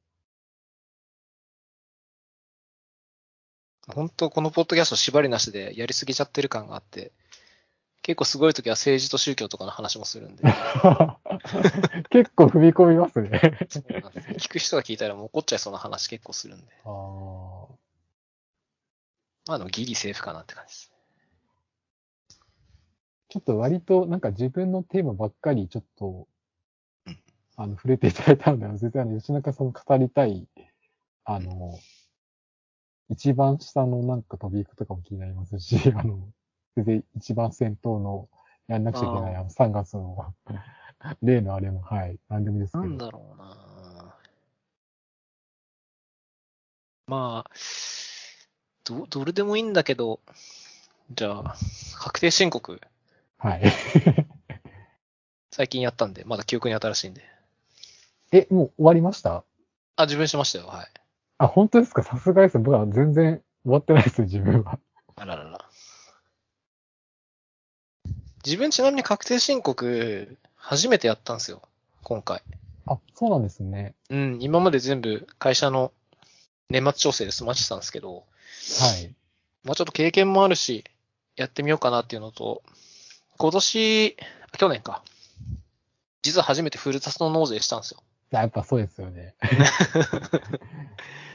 Speaker 1: 本当このポッドキャスト縛りなしでやりすぎちゃってる感があって、結構すごい時は政治と宗教とかの話もするんで。
Speaker 2: 結構踏み込みますね。
Speaker 1: 聞く人が聞いたらもう怒っちゃいそうな話結構するんで。
Speaker 2: あー
Speaker 1: まあでもギリセーフかなって感じです。
Speaker 2: ちょっと割となんか自分のテーマばっかりちょっと
Speaker 1: うん、
Speaker 2: あの、触れていただいたので、全然あの、吉中さんの語りたい、あの、一番下のなんか飛び行くとかも気になりますし、あの、全然一番先頭のやんなくちゃいけない、
Speaker 1: あ
Speaker 2: の、3月の 例のあれも、はい、なんでもいいですけど。
Speaker 1: なんだろうなまあ、ど、どれでもいいんだけど、じゃあ、確定申告、
Speaker 2: はい。
Speaker 1: 最近やったんで、まだ記憶に新しいんで。
Speaker 2: え、もう終わりました？
Speaker 1: あ、自分しましたよ、はい。
Speaker 2: あ、本当ですか？さすがです。僕は全然終わってないですよ、自分は。
Speaker 1: あららら。自分ちなみに確定申告、初めてやったんですよ、今回。
Speaker 2: あ、そうなんですね。
Speaker 1: うん、今まで全部会社の年末調整で済ましてたんですけど、
Speaker 2: はい。
Speaker 1: まあちょっと経験もあるし、やってみようかなっていうのと、今年、あ去年か。実は初めてフルタスの納税したんですよ。
Speaker 2: やっぱそうですよね。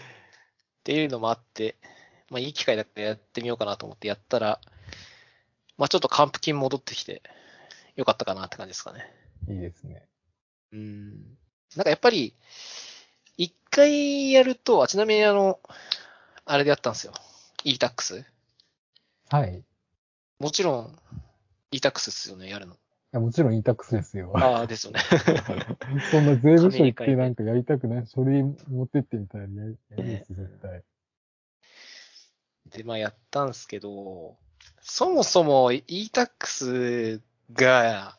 Speaker 1: っていうのもあって、まあいい機会だからやってみようかなと思ってやったら、まあちょっと還付金戻ってきて、よかったかなって感じですかね。
Speaker 2: いいですね。
Speaker 1: うん。なんかやっぱり、一回やると、あ、ちなみにあの、あれでやったんですよ。e-tax。
Speaker 2: はい。い
Speaker 1: もちろん、e-tax ですよね、やるの。
Speaker 2: やもちろん e-tax ですよ。
Speaker 1: ああ、ですよね。
Speaker 2: そんな税務署行っ
Speaker 1: て
Speaker 2: てなんかやりたくない、書類持ってってみたいなやりですよ、絶対。
Speaker 1: で、まあやったんですけど、そもそも e-tax が、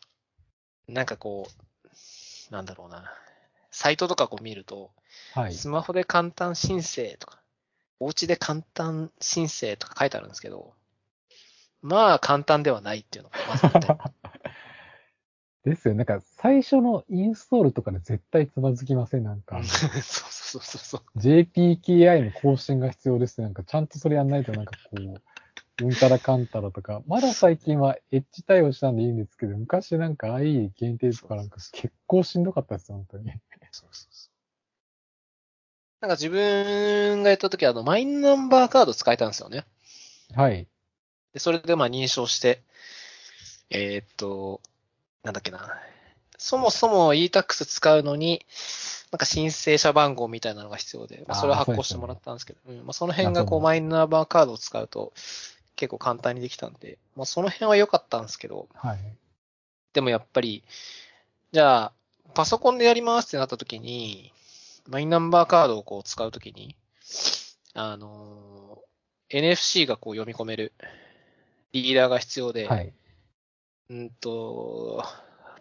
Speaker 1: なんかこう、なんだろうな。サイトとかこう見ると、
Speaker 2: はい。
Speaker 1: スマホで簡単申請とか、お家で簡単申請とか書いてあるんですけど、まあ簡単ではないっていうのがまず言いたい
Speaker 2: ですよ。なんか最初のインストールとかで絶対つまずきません？なんか。
Speaker 1: そうそうそうそう。
Speaker 2: JPKI の更新が必要です。なんかちゃんとそれやんないとなんかこう、うんたらかんたらとか、まだ最近はエッジ対応したんでいいんですけど、昔なんか IE 限定とかなんか結構しんどかったですよ、本当に。
Speaker 1: そうそうそう。なんか自分がやった時はあの、マイナンバーカード使えたんですよね。
Speaker 2: はい。
Speaker 1: で、それでまあ認証して、えーっと、なんだっけな。そもそも e-tax 使うのに、なんか申請者番号みたいなのが必要で、まあ、それを発行してもらったんですけど、うんまあ、その辺がこ
Speaker 2: う
Speaker 1: マイナンバーカードを使うと結構簡単にできたんで、まあ、その辺は良かったんですけど、
Speaker 2: はい。
Speaker 1: でもやっぱり、じゃあ、パソコンでやりますってなった時に、マイナンバーカードをこう使う時に、あのー NFC がこう読み込めるリーダーが必要で、
Speaker 2: はい。
Speaker 1: うんと、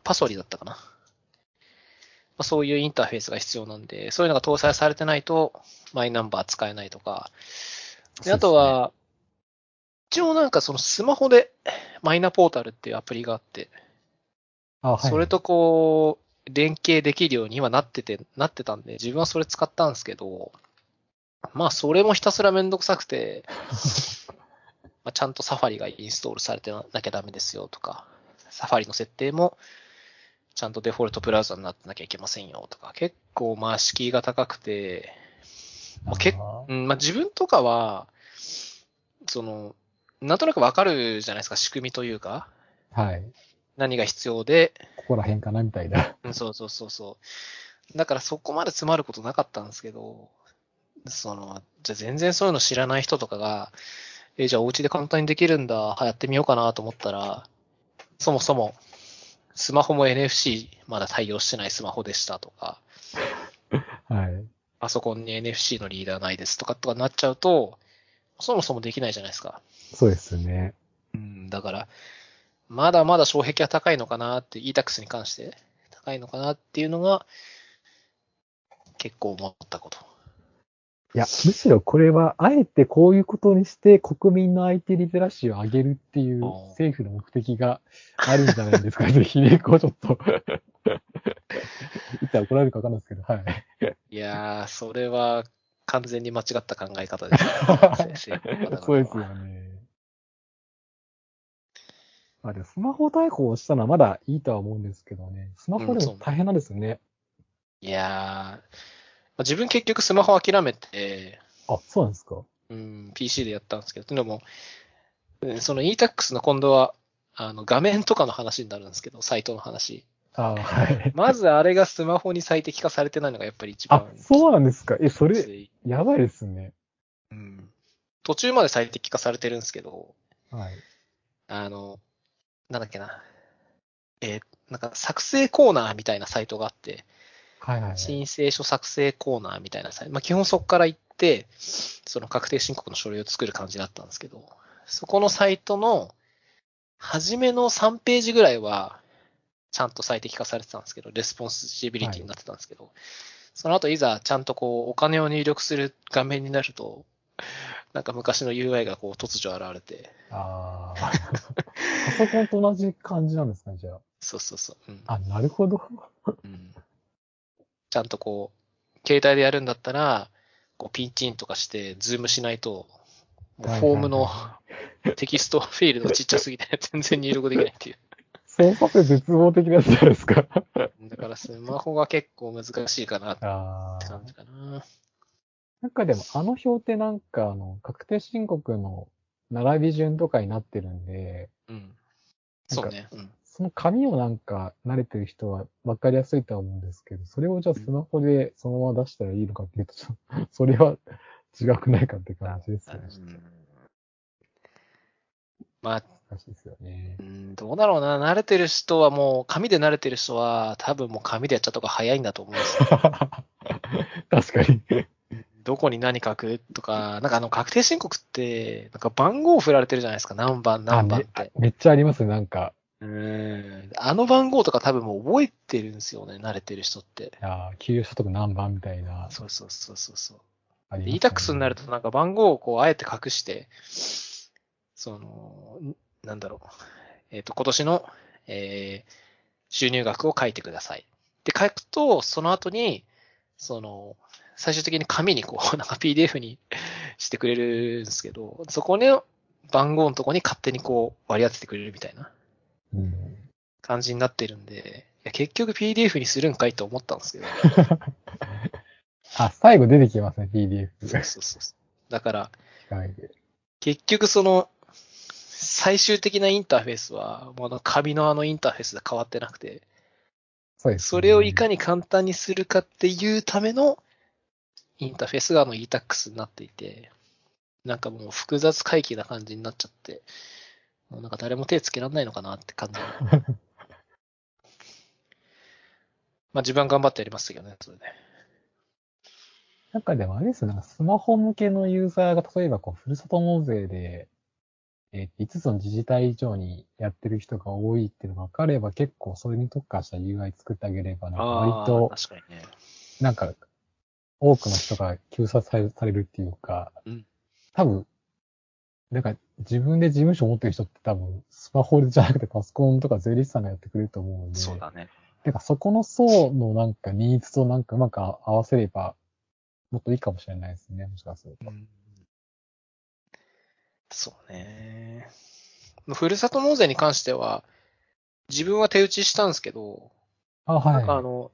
Speaker 1: パソリだったかな。まあ、そういうインターフェースが必要なんで、そういうのが搭載されてないと、マイナンバー使えないとか。であとは、一応なんかそのスマホでマイナポータルっていうアプリがあって、
Speaker 2: あ、はい。
Speaker 1: それとこう、連携できるようにはなってて、なってたんで、自分はそれ使ったんですけど、まあそれもひたすらめんどくさくて、まあ、ちゃんとサファリがインストールされてなきゃダメですよとか、サファリの設定もちゃんとデフォルトブラウザになってなきゃいけませんよとか、結構まあ敷居が高くて、まあ、結
Speaker 2: あー
Speaker 1: うん、まあ自分とかは、その、なんとなくわかるじゃないですか、仕組みというか、
Speaker 2: はい。
Speaker 1: 何が必要で、
Speaker 2: ここら辺かなみたいな。
Speaker 1: うんそうそうそうそう。だからそこまで詰まることなかったんですけど、その、じゃあ全然そういうの知らない人とかが、え、じゃあお家で簡単にできるんだ、はやってみようかなと思ったら、そもそも、スマホも NFC まだ対応してないスマホでしたとか、
Speaker 2: はい。
Speaker 1: パソコンに NFC のリーダーないですとかとかなっちゃうと、そもそもできないじゃないですか。
Speaker 2: そうですね。
Speaker 1: うん、だから、まだまだ障壁は高いのかなって、e-tax に関して高いのかなっていうのが、結構思ったこと。
Speaker 2: いや、むしろこれは、あえてこういうことにして国民の IT リテラシーを上げるっていう政府の目的があるんじゃないですか？ぜ ひね、こうちょっと。いつ怒られるかわかんないですけど、はい。
Speaker 1: いやー、それは完全に間違った考え方です、ね。
Speaker 2: そうですよね。あでスマホ対応したのはまだいいとは思うんですけどね。スマホでも大変なんですね。
Speaker 1: いやー、まあ自分結局スマホ諦めて、
Speaker 2: あ、そうなんですか？
Speaker 1: うん、PC でやったんですけど、でも、うんその e-tax の今度は、あの、画面とかの話になるんですけど、サイトの話。
Speaker 2: あはい。
Speaker 1: まずあれがスマホに最適化されてないのがやっぱり一番
Speaker 2: あ、そうなんですか？え、それ、やばいですね。
Speaker 1: うん。途中まで最適化されてるんですけど、
Speaker 2: はい。
Speaker 1: あの、なんだっけな。えーなんか作成コーナーみたいなサイトがあって、
Speaker 2: はいはいはい。
Speaker 1: 申請書作成コーナーみたいなサイト。まあ、基本そこから行って、その確定申告の書類を作る感じだったんですけど、そこのサイトの、初めの3ページぐらいは、ちゃんと最適化されてたんですけど、レスポンシビリティになってたんですけど、その後いざちゃんとこう、お金を入力する画面になると、なんか昔の UI がこう突如現れて、
Speaker 2: ああ。パソコンと同じ感じなんですかね、じゃあ。
Speaker 1: そうそうそう。うん
Speaker 2: あ、なるほど。
Speaker 1: うんちゃんとこう、携帯でやるんだったら、こうピンチインとかして、ズームしないと、もうフォームのテキストフィールドちっちゃすぎて全然入力できないっていう。
Speaker 2: 操作性絶望的なやつじゃないですか。
Speaker 1: だからスマホが結構難しいかなって感。じかな。
Speaker 2: なんかでも、あの表ってなんか、あの、確定申告の並び順とかになってるんで、
Speaker 1: うん。そうね。うん。
Speaker 2: その紙をなんか慣れてる人は分かりやすいとは思うんですけど、それをじゃあスマホでそのまま出したらいいのかっていうと、それは違くないかって感じですよね。
Speaker 1: うんまあ、
Speaker 2: 難しいですよね
Speaker 1: う。ん、どうだろうな。慣れてる人はもう、紙で慣れてる人は、多分もう紙でやっちゃった方が早いんだと思うんですよ。
Speaker 2: 確かに。
Speaker 1: どこに何書くとか、なんかあの確定申告って、なんか番号振られてるじゃないですか。何番何番って。
Speaker 2: めっちゃありますね、なんか。
Speaker 1: うん。あの番号とか多分もう覚えてるんですよね。慣れてる人って。
Speaker 2: あー給与所得何番みたいな。
Speaker 1: そうそうそうそうそう。
Speaker 2: ね
Speaker 1: e-tax になるとなんか番号をこうあえて隠して、その、んなんだろう。えっ、と、今年の、えー収入額を書いてください。で、書くと、その後に、その、最終的に紙にこう、なんか PDF にしてくれるんですけど、そこの番号のとこに勝手にこう割り当ててくれるみたいな
Speaker 2: うん。
Speaker 1: 感じになってるんで、いや結局 PDF にするんかいと思ったんですけど、
Speaker 2: あ、最後出てきますね、PDF
Speaker 1: そうそうそう。だから、結局その、最終的なインターフェースは、もうあの紙のあのインターフェースで変わってなくて、
Speaker 2: そうです、
Speaker 1: それをいか
Speaker 2: に。
Speaker 1: に簡単にするかっていうためのインターフェースがあの e-tax になっていて、なんかもう複雑回帰な感じになっちゃって、もうなんか誰も手つけられないのかなって感じ。まあ自分は頑張ってやりましたけどね、それで。
Speaker 2: なんかでもあれですよ、なんかスマホ向けのユーザーが、例えばこう、ふるさと納税で、えー、5つの自治体以上にやってる人が多いっていうのが分かれば、結構それに特化した UI 作ってあげれば、割と、
Speaker 1: 確かにね。
Speaker 2: なんか、多くの人が救済されるっていうか、
Speaker 1: うん
Speaker 2: 多分、なんか自分で事務所持ってる人って多分、スマホじゃなくてパソコンとか税理士さんがやってくれると思うので、
Speaker 1: そうだね。
Speaker 2: なんかそこの層のなんかニーズとなんかうまく合わせれば、もっといいかもしれないですね、もしかすると。
Speaker 1: うんそうね。ふるさと納税に関しては、自分は手打ちしたんですけど、
Speaker 2: あ、はい。
Speaker 1: なんかあの、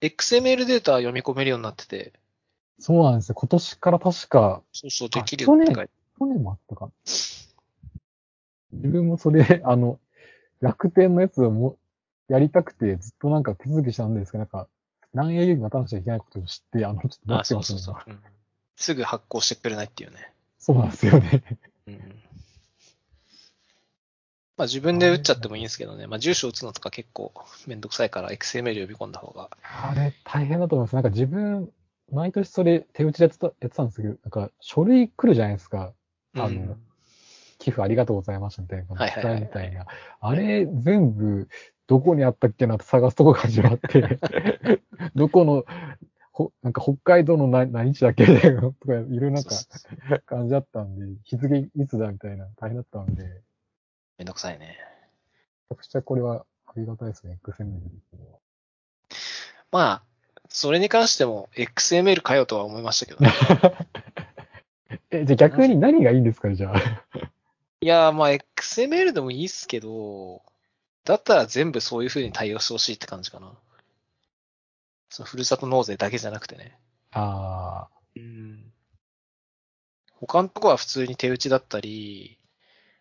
Speaker 1: XML データ読み込めるようになってて、
Speaker 2: そうなんですよ。今年から確か、
Speaker 1: そうそうできる
Speaker 2: あ去年
Speaker 1: って書いて
Speaker 2: 去年もあったかな。自分もそれ、あの、楽天のやつをも、やりたくて、ずっとなんか手続きしたんですけど、なんか、何 au に待たなくちゃいけないことを知って、あの、ちょっと待
Speaker 1: あ、
Speaker 2: ってますね
Speaker 1: そうそうそう、うんすぐ発行してくれないっていうね。
Speaker 2: そうなんですよね。
Speaker 1: うんまあ自分で打っちゃってもいいんですけどね。まあ住所打つのとか結構めんどくさいから XML 読み込んだ方が。
Speaker 2: あれ、大変だと思います。なんか自分、毎年それ手打ちでやってたやってたんですけど、なんか書類来るじゃないですか。あの
Speaker 1: うん
Speaker 2: 寄付ありがとうございましたみたいな、
Speaker 1: はいはいはいはい
Speaker 2: みたいな。あれ、全部、どこにあったっけなって探すとこが始まって、どこの、ほ、なんか北海道の何何地だっけ？とか、いろいろなんか感じだったんで、日付いつだみたいな大変だったんで、め
Speaker 1: めんどくさいね。
Speaker 2: ちゃくちゃこれはありがたいですね、XML
Speaker 1: まあ、それに関しても XML かよとは思いましたけどね。
Speaker 2: え、じゃあ逆に何がいいんですかね、じゃあ？
Speaker 1: いやー、まあ XML でもいいっすけど、だったら全部そういう風に対応してほしいって感じかな。そのふるさと納税だけじゃなくてね。
Speaker 2: あ
Speaker 1: うん。他のとこは普通に手打ちだったり、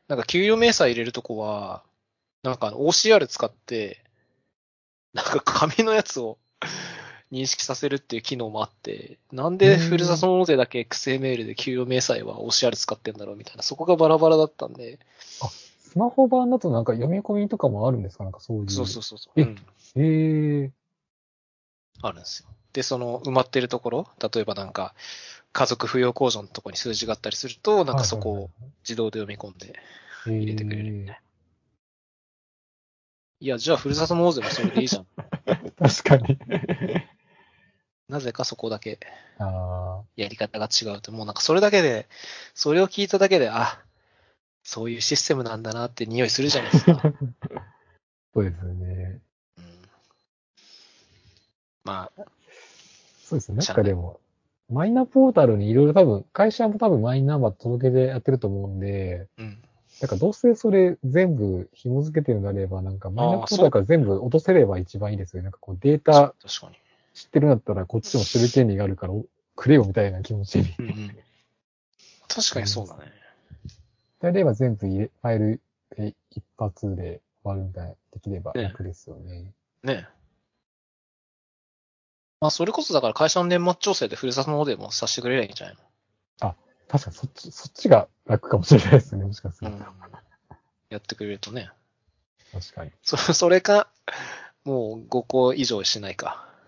Speaker 1: なんか給与明細入れるとこは、なんか OCR 使って、なんか紙のやつを 認識させるっていう機能もあって、なんでふるさと納税だけ XML で給与明細は OCR 使ってんだろうみたいな、そこがバラバラだったんで、
Speaker 2: あ。スマホ版だとなんか読み込みとかもあるんですか？なんかそういう。
Speaker 1: そうそうそうそう。
Speaker 2: え
Speaker 1: うん。
Speaker 2: へえ。
Speaker 1: あるんですよ。で、その埋まってるところ、例えばなんか、家族扶養控除のところに数字があったりすると、なんかそこを自動で読み込んで入
Speaker 2: 入
Speaker 1: れてくれるみたいな。いや、じゃあ、ふるさと納税もそれでいいじゃん。
Speaker 2: 確かに。
Speaker 1: なぜかそこだけ
Speaker 2: あ
Speaker 1: やり方が違うと、もうなんかそれだけで、それを聞いただけで、あ、そういうシステムなんだなって匂いするじゃないですか。
Speaker 2: あ。そうですよね。
Speaker 1: うん、まあ、
Speaker 2: そうですね。なんかでも、マイナポータルにいろいろ多分、会社も多分マイナンバー届けてやってると思うんで、
Speaker 1: うん。
Speaker 2: なんかどうせそれ全部紐付けてるんであれば、なんかマイナポータルから全部落とせれば一番いいですよね。なんかこうデータ。知ってるんだったらこっちも知る権利があるからおくれよみたいな気持ちに。
Speaker 1: うんうん。確かにそうだね。
Speaker 2: であれば全部入れ、ファイルで一発で終わるみたいな、できれば
Speaker 1: ね
Speaker 2: 楽ですよね。
Speaker 1: ねまあ、それこそだから会社の年末調整でふるさと納税もさせてくれりゃいいんじゃない
Speaker 2: 確かにそっち、そっちが楽かもしれないですね、もしかすると。
Speaker 1: のうん。やってくれるとね。
Speaker 2: 確かに。
Speaker 1: そそれか、もう5個以上しないか。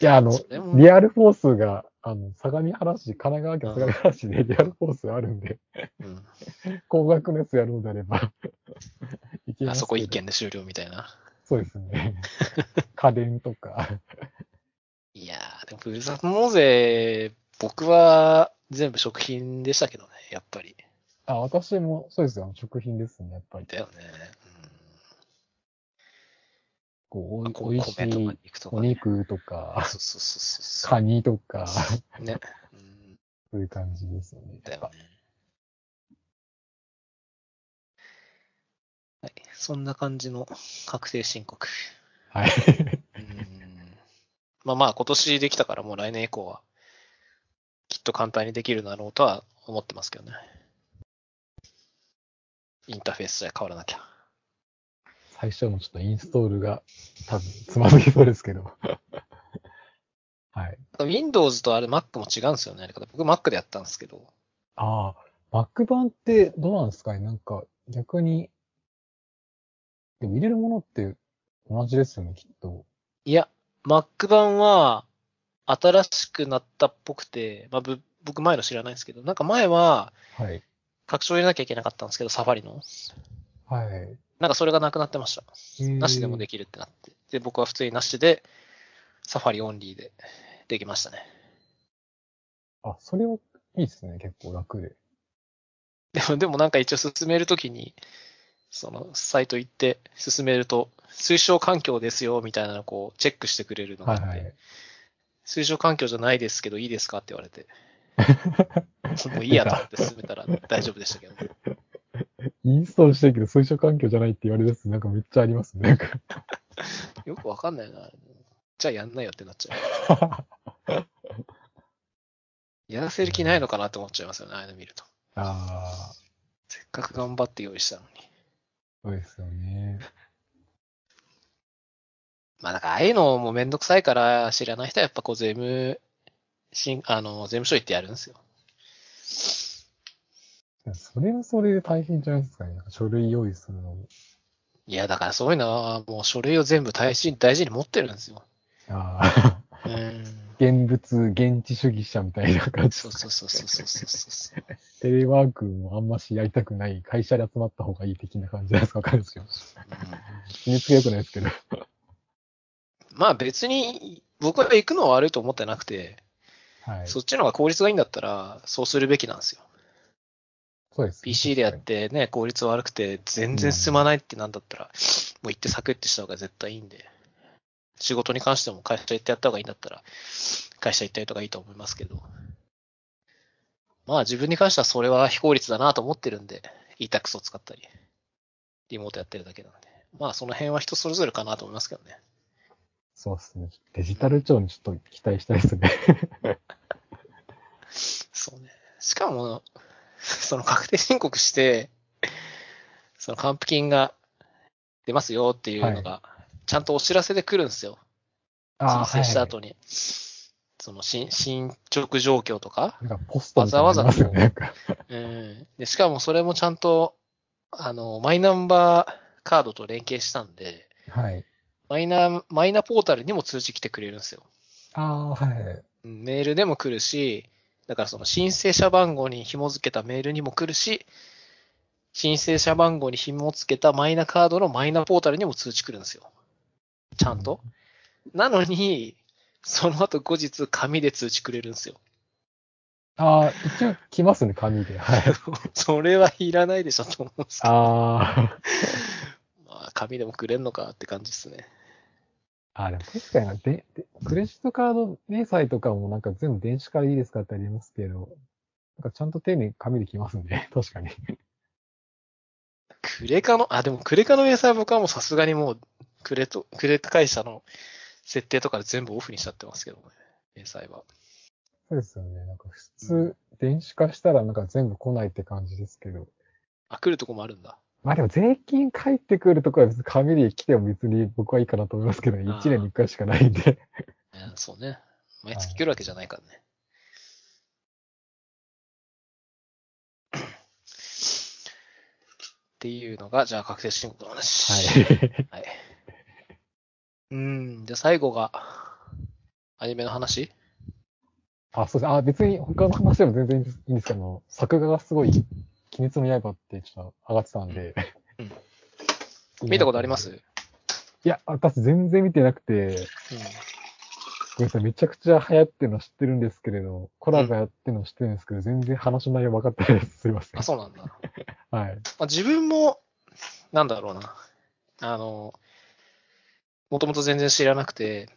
Speaker 2: いや、あの、リアルフォースが、あの、相模原市、神奈川県相模原市でリアルフォースあるんで、
Speaker 1: うん。
Speaker 2: 高額のやつやるのであれば、いけます
Speaker 1: あそこ一件で終了みたいな。
Speaker 2: そうですね。家電とか。
Speaker 1: いやー、でもふるさと納税、僕は全部食品でしたけどね、やっぱり。
Speaker 2: あ、私もそうですよ。食品ですね、やっぱり。
Speaker 1: だよね。
Speaker 2: こう、お
Speaker 1: うん。
Speaker 2: い
Speaker 1: とか
Speaker 2: い
Speaker 1: 肉とか、
Speaker 2: お
Speaker 1: ね。
Speaker 2: 肉とか、
Speaker 1: そうそうそうそう。
Speaker 2: カニとか、
Speaker 1: ね。うん。
Speaker 2: そういう感じですよね。
Speaker 1: だよね。はい。そんな感じの確定申告。
Speaker 2: はい。
Speaker 1: うん。まあまあ、今年できたからもう来年以降は、きっと簡単にできるだろうとは思ってますけどね。インターフェースさえ変わらなきゃ。
Speaker 2: 最初のちょっとインストールが多分つまずきそうですけど。はい。
Speaker 1: Windows とあれ Mac も違うんですよね。僕 Mac でやったんですけど。
Speaker 2: ああ、Mac 版ってどうなんですかねなんか逆に、でも入れるものって同じですよね、きっと。
Speaker 1: いや、Mac 版は新しくなったっぽくて、まあ、ぶ僕前の知らないんですけど、なんか前は
Speaker 2: はい。
Speaker 1: 拡張入れなきゃいけなかったんですけど、サファリの。
Speaker 2: はい。
Speaker 1: なんかそれがなくなってました。なしでもで
Speaker 2: き
Speaker 1: きるってなって。で、僕は普通になしで、サファリオンリーでできましたね。
Speaker 2: あ、それはいいですね、結構楽で。
Speaker 1: でも、でもなんか一応進めるときに、そのサイト行って進めると、推奨環境ですよ、みたいなのをこうチェックしてくれるのがあって、
Speaker 2: はいはい。
Speaker 1: 推奨環境じゃないですけどいいですか？って言われて、もういいやと思って進めたら大丈夫でしたけど。
Speaker 2: インストールしてるけど推奨環境じゃないって言われるやつなんかめっちゃありますね。なんか
Speaker 1: よくわかんないな。じゃあやんないよってなっちゃう。やらせる気ないのかなって思っちゃいますよね、ああいうの見ると。
Speaker 2: ああ、
Speaker 1: せっかく頑張って用意したのに。
Speaker 2: そうですよね。
Speaker 1: まあだからああいうのもめんどくさいから知らない人はやっぱこう税務、しんあの、税務署行ってやるんですよ。
Speaker 2: それはそれで大変じゃないですかね。なんか書類用意するのも。
Speaker 1: いや、だからそういうのはもう書類を全部大事に大事に持ってるんですよ。
Speaker 2: ああ、
Speaker 1: うん。
Speaker 2: 現物、現地主義者みたいな感じ
Speaker 1: そうそうそうそうそうそうそう。
Speaker 2: テレワークもあんましやりたくない、会社で集まった方がいい的な感じないですか、わかるんですよ。
Speaker 1: うん
Speaker 2: 決めつけ良くないですけど。
Speaker 1: まあ別に僕は行くのは悪いと思ってなくて、
Speaker 2: はい。
Speaker 1: そっちの方が効率がいいんだったら、そうするべきなんですよ。
Speaker 2: そうです。
Speaker 1: PC でやってね、効率悪くて全然進まないってなんだったら、もう行ってサクッてした方が絶対いいんで、仕事に関しても会社行ってやった方がいいんだったら、会社行ったりとかいいと思いますけど、まあ自分に関してはそれは非効率だなと思ってるんで、ETAX を使ったり、リモートやってるだけなんで。まあその辺は人それぞれかなと思いますけどね。
Speaker 2: そうですね。デジタル庁にちょっと期待したいですね。
Speaker 1: そうね。しかも、その確定申告して、その還付金が出ますよっていうのが、ちゃんとお知らせで来るんですよ。申請した後に。その進進捗状況とか。
Speaker 2: かポストみたいなのありますよね。なんか
Speaker 1: うん。で、しかもそれもちゃんと、あの、マイナンバーカードと連携したんで、
Speaker 2: はい。
Speaker 1: マイナ、マイナポータルにも通知来てくれるんですよ。
Speaker 2: ああ、はい。
Speaker 1: うんメールでも来るし、だからその申請者番号に紐付けたメールにも来るし、申請者番号に紐付けたマイナカードのマイナポータルにも通知来るんですよ。ちゃんと。なのに、その後後日紙で通知くれるんですよ。
Speaker 2: ああ、一応来ますね、紙で。はい。
Speaker 1: それはいらないでしょと思うんですけど。
Speaker 2: ああ。
Speaker 1: まあ、紙でもくれんのかって感じですね。
Speaker 2: ああ、でも確かになでで、クレジットカード明細とかもなんか全部電子からいいですかってありますけど、なんかちゃんと丁寧に紙で来ますね。確かに。
Speaker 1: クレカの、あ、でもクレカの明細は僕はもうさすがにもう、クレと、クレカ会社の設定とかで全部オフにしちゃってますけどね。明細は。
Speaker 2: そうですよね。なんか普通、電子化したらなんか全部来ないって感じですけど。
Speaker 1: あ、来るとこもあるんだ。
Speaker 2: まあでも税金返ってくるとこは別に紙で来ても別に僕はいいかなと思いますけどね。
Speaker 1: あー
Speaker 2: 1年に1回しかないんで。
Speaker 1: うんそうね。毎月来るわけじゃないからね。っていうのが、じゃあ確定申告の話。
Speaker 2: はい。
Speaker 1: はい。うん。じゃあ最後が、アニメの話？
Speaker 2: あ、そうです。あ、別に他の話でも全然いいんですけど、作画がすごい、鬼滅の刃ってちょっと上がってたんで。
Speaker 1: うん見たことあります？
Speaker 2: いや、私全然見てなくて、
Speaker 1: うん。
Speaker 2: ごめんなさい、めちゃくちゃ流行ってるの知ってるんですけれど、コラボやってるの知ってるんですけど、全然話の内容分かってないです。すいません
Speaker 1: あ、。そうなんだ。
Speaker 2: はい。
Speaker 1: まあ、自分も、なんだろうな。あの、もともと全然知らなくて、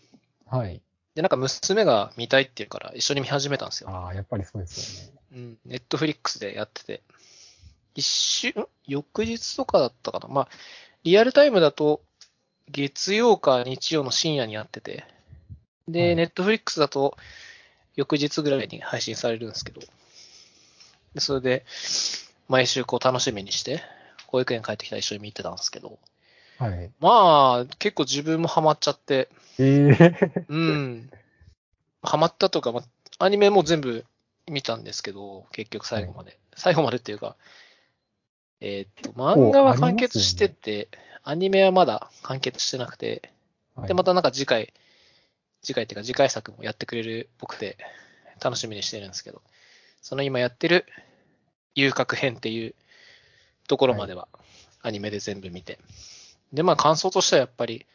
Speaker 2: はい。
Speaker 1: で、なんか娘が見たいって言うから一緒に見始めたんですよ。
Speaker 2: ああ、やっぱりそうですよね。
Speaker 1: うん。ネットフリックスでやってて。一週、ん？翌日とかだったかな。まあ、リアルタイムだと、月曜か日曜の深夜にやってて。で、
Speaker 2: はい
Speaker 1: ネットフリックスだと、翌日ぐらいに配信されるんですけど。で、それで、毎週こう楽しみにして、保育園帰ってきたら一緒に見てたんですけど。
Speaker 2: はい。
Speaker 1: まあ、結構自分もハマっちゃって、
Speaker 2: ええ
Speaker 1: うん。ハマったとか、まあ、アニメも全部見たんですけど、結局最後まで。最後までっていうか、えーっと、漫画は完結してて、アニメはまだ完結してなくて、
Speaker 2: はい
Speaker 1: で、またなんか次回、次回っていうか次回作もやってくれるっぽくて、楽しみにしてるんですけど、その今やってる遊郭編っていうところまではアニメで全部見て。で、まあ感想としてはやっぱり、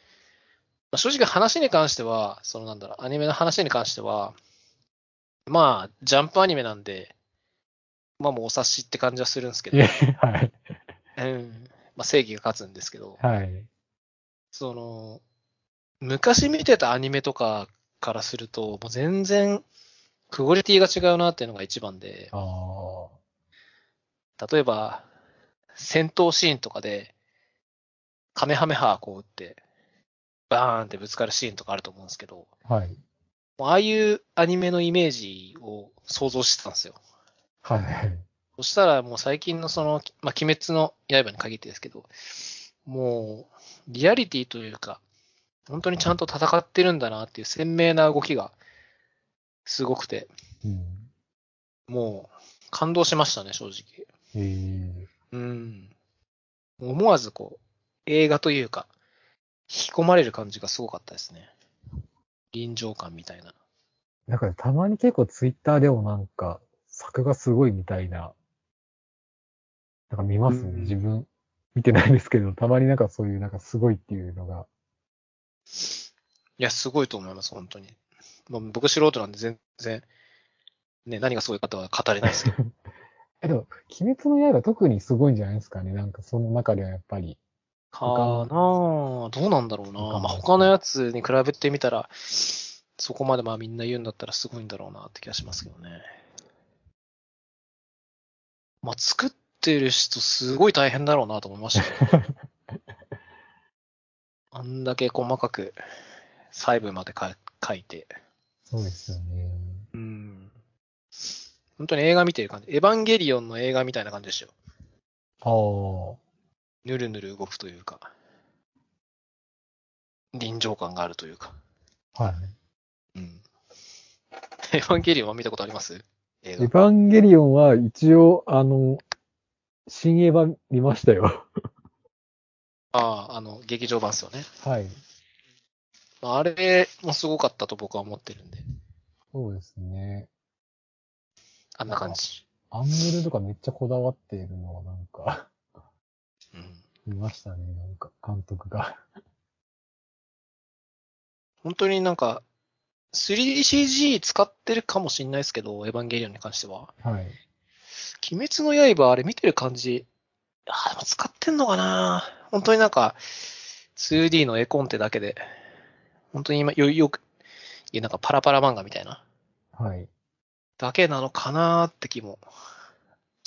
Speaker 1: まあ、正直話に関しては、そのなんだろう、アニメの話に関しては、まあ、ジャンプアニメなんで、まあもうお察しって感じはするんですけど
Speaker 2: はい。
Speaker 1: うん。まあ正義が勝つんですけど、
Speaker 2: はい。
Speaker 1: その、昔見てたアニメとかからすると、もう全然、クオリティが違うなっていうのが一番で、
Speaker 2: ああ。
Speaker 1: 例えば、戦闘シーンとかで、カメハメハこう打って、バーンってぶつかるシーンとかあると思うんですけど、
Speaker 2: はい。
Speaker 1: ああいうアニメのイメージを想像してたんですよ。
Speaker 2: はい。
Speaker 1: そしたらもう最近のその、まあ、鬼滅の刃に限ってですけど、もう、リアリティというか、本当にちゃんと戦ってるんだなっていう鮮明な動きが、すごくて、
Speaker 2: うん。
Speaker 1: もう、感動しましたね、正直。
Speaker 2: ええ
Speaker 1: うん。思わずこう、映画というか、引き込まれる感じがすごかったですね。臨場感みたいな。
Speaker 2: なんかたまに結構ツイッターでもなんか、作画すごいみたいな、なんか見ますね。
Speaker 1: うん
Speaker 2: 自分、見てないですけど、たまになんかそういうなんかすごいっていうのが。
Speaker 1: いや、すごいと思います、本当に。もう僕素人なんで全然、ね、何がすごいかとは語れないですけど。
Speaker 2: え、でも、鬼滅の刃特にすごいんじゃないですかね。なんかその中ではやっぱり。
Speaker 1: かなぁ。どうなんだろうなまあ、他のやつに比べてみたら、そこまでまあみんな言うんだったらすごいんだろうなって気がしますけどね。まあ、作ってる人すごい大変だろうなと思いました。あんだけ細かく細部までか書いて。
Speaker 2: そうですよね。
Speaker 1: うん。本当に映画見てる感じ。エヴァンゲリオンの映画みたいな感じでしたよ。
Speaker 2: ああ。
Speaker 1: ぬるぬる動くというか。臨場感があるというか。
Speaker 2: はい。
Speaker 1: うん。エヴァンゲリオンは見たことあります？映
Speaker 2: エ
Speaker 1: 画。
Speaker 2: ヴァンゲリオンは一応、あの、新エヴァ見ましたよ。
Speaker 1: ああ、あの、劇場版ですよね。
Speaker 2: はい。
Speaker 1: まああれもすごかったと僕は思ってるんで。
Speaker 2: そうですね。
Speaker 1: あんな感じ。
Speaker 2: アングルとかめっちゃこだわっているのはなんか、
Speaker 1: うん。
Speaker 2: 見ましたね、なんか、監督が。
Speaker 1: 本当になんか、3DCG 使ってるかもしれないですけど、エヴァンゲリオンに関しては。
Speaker 2: はい。
Speaker 1: 鬼滅の刃、あれ見てる感じ、あ、でも使ってんのかな？本当になんか、2D の絵コンテだけで、本当に今、よ、よく、いや、なんかパラパラ漫画みたいな、
Speaker 2: はい。
Speaker 1: だけなのかなって気も、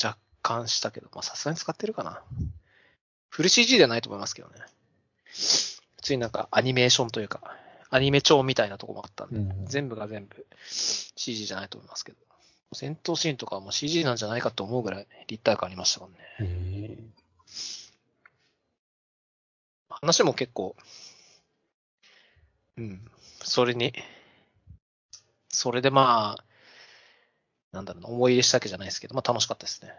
Speaker 1: 若干したけど、まあさすがに使ってるかな。フル CG ではないと思いますけどね。普通になんかアニメーションというか、アニメ調みたいなとこもあったんで、
Speaker 2: うん
Speaker 1: 全部が全部 CG じゃないと思いますけど。戦闘シーンとかはもう CG なんじゃないかと思うぐらい立体感ありましたからね。話も結構、うん、それに、それでまあ、なんだろうな、思い入れしたわけじゃないですけど、まあ楽しかったですね。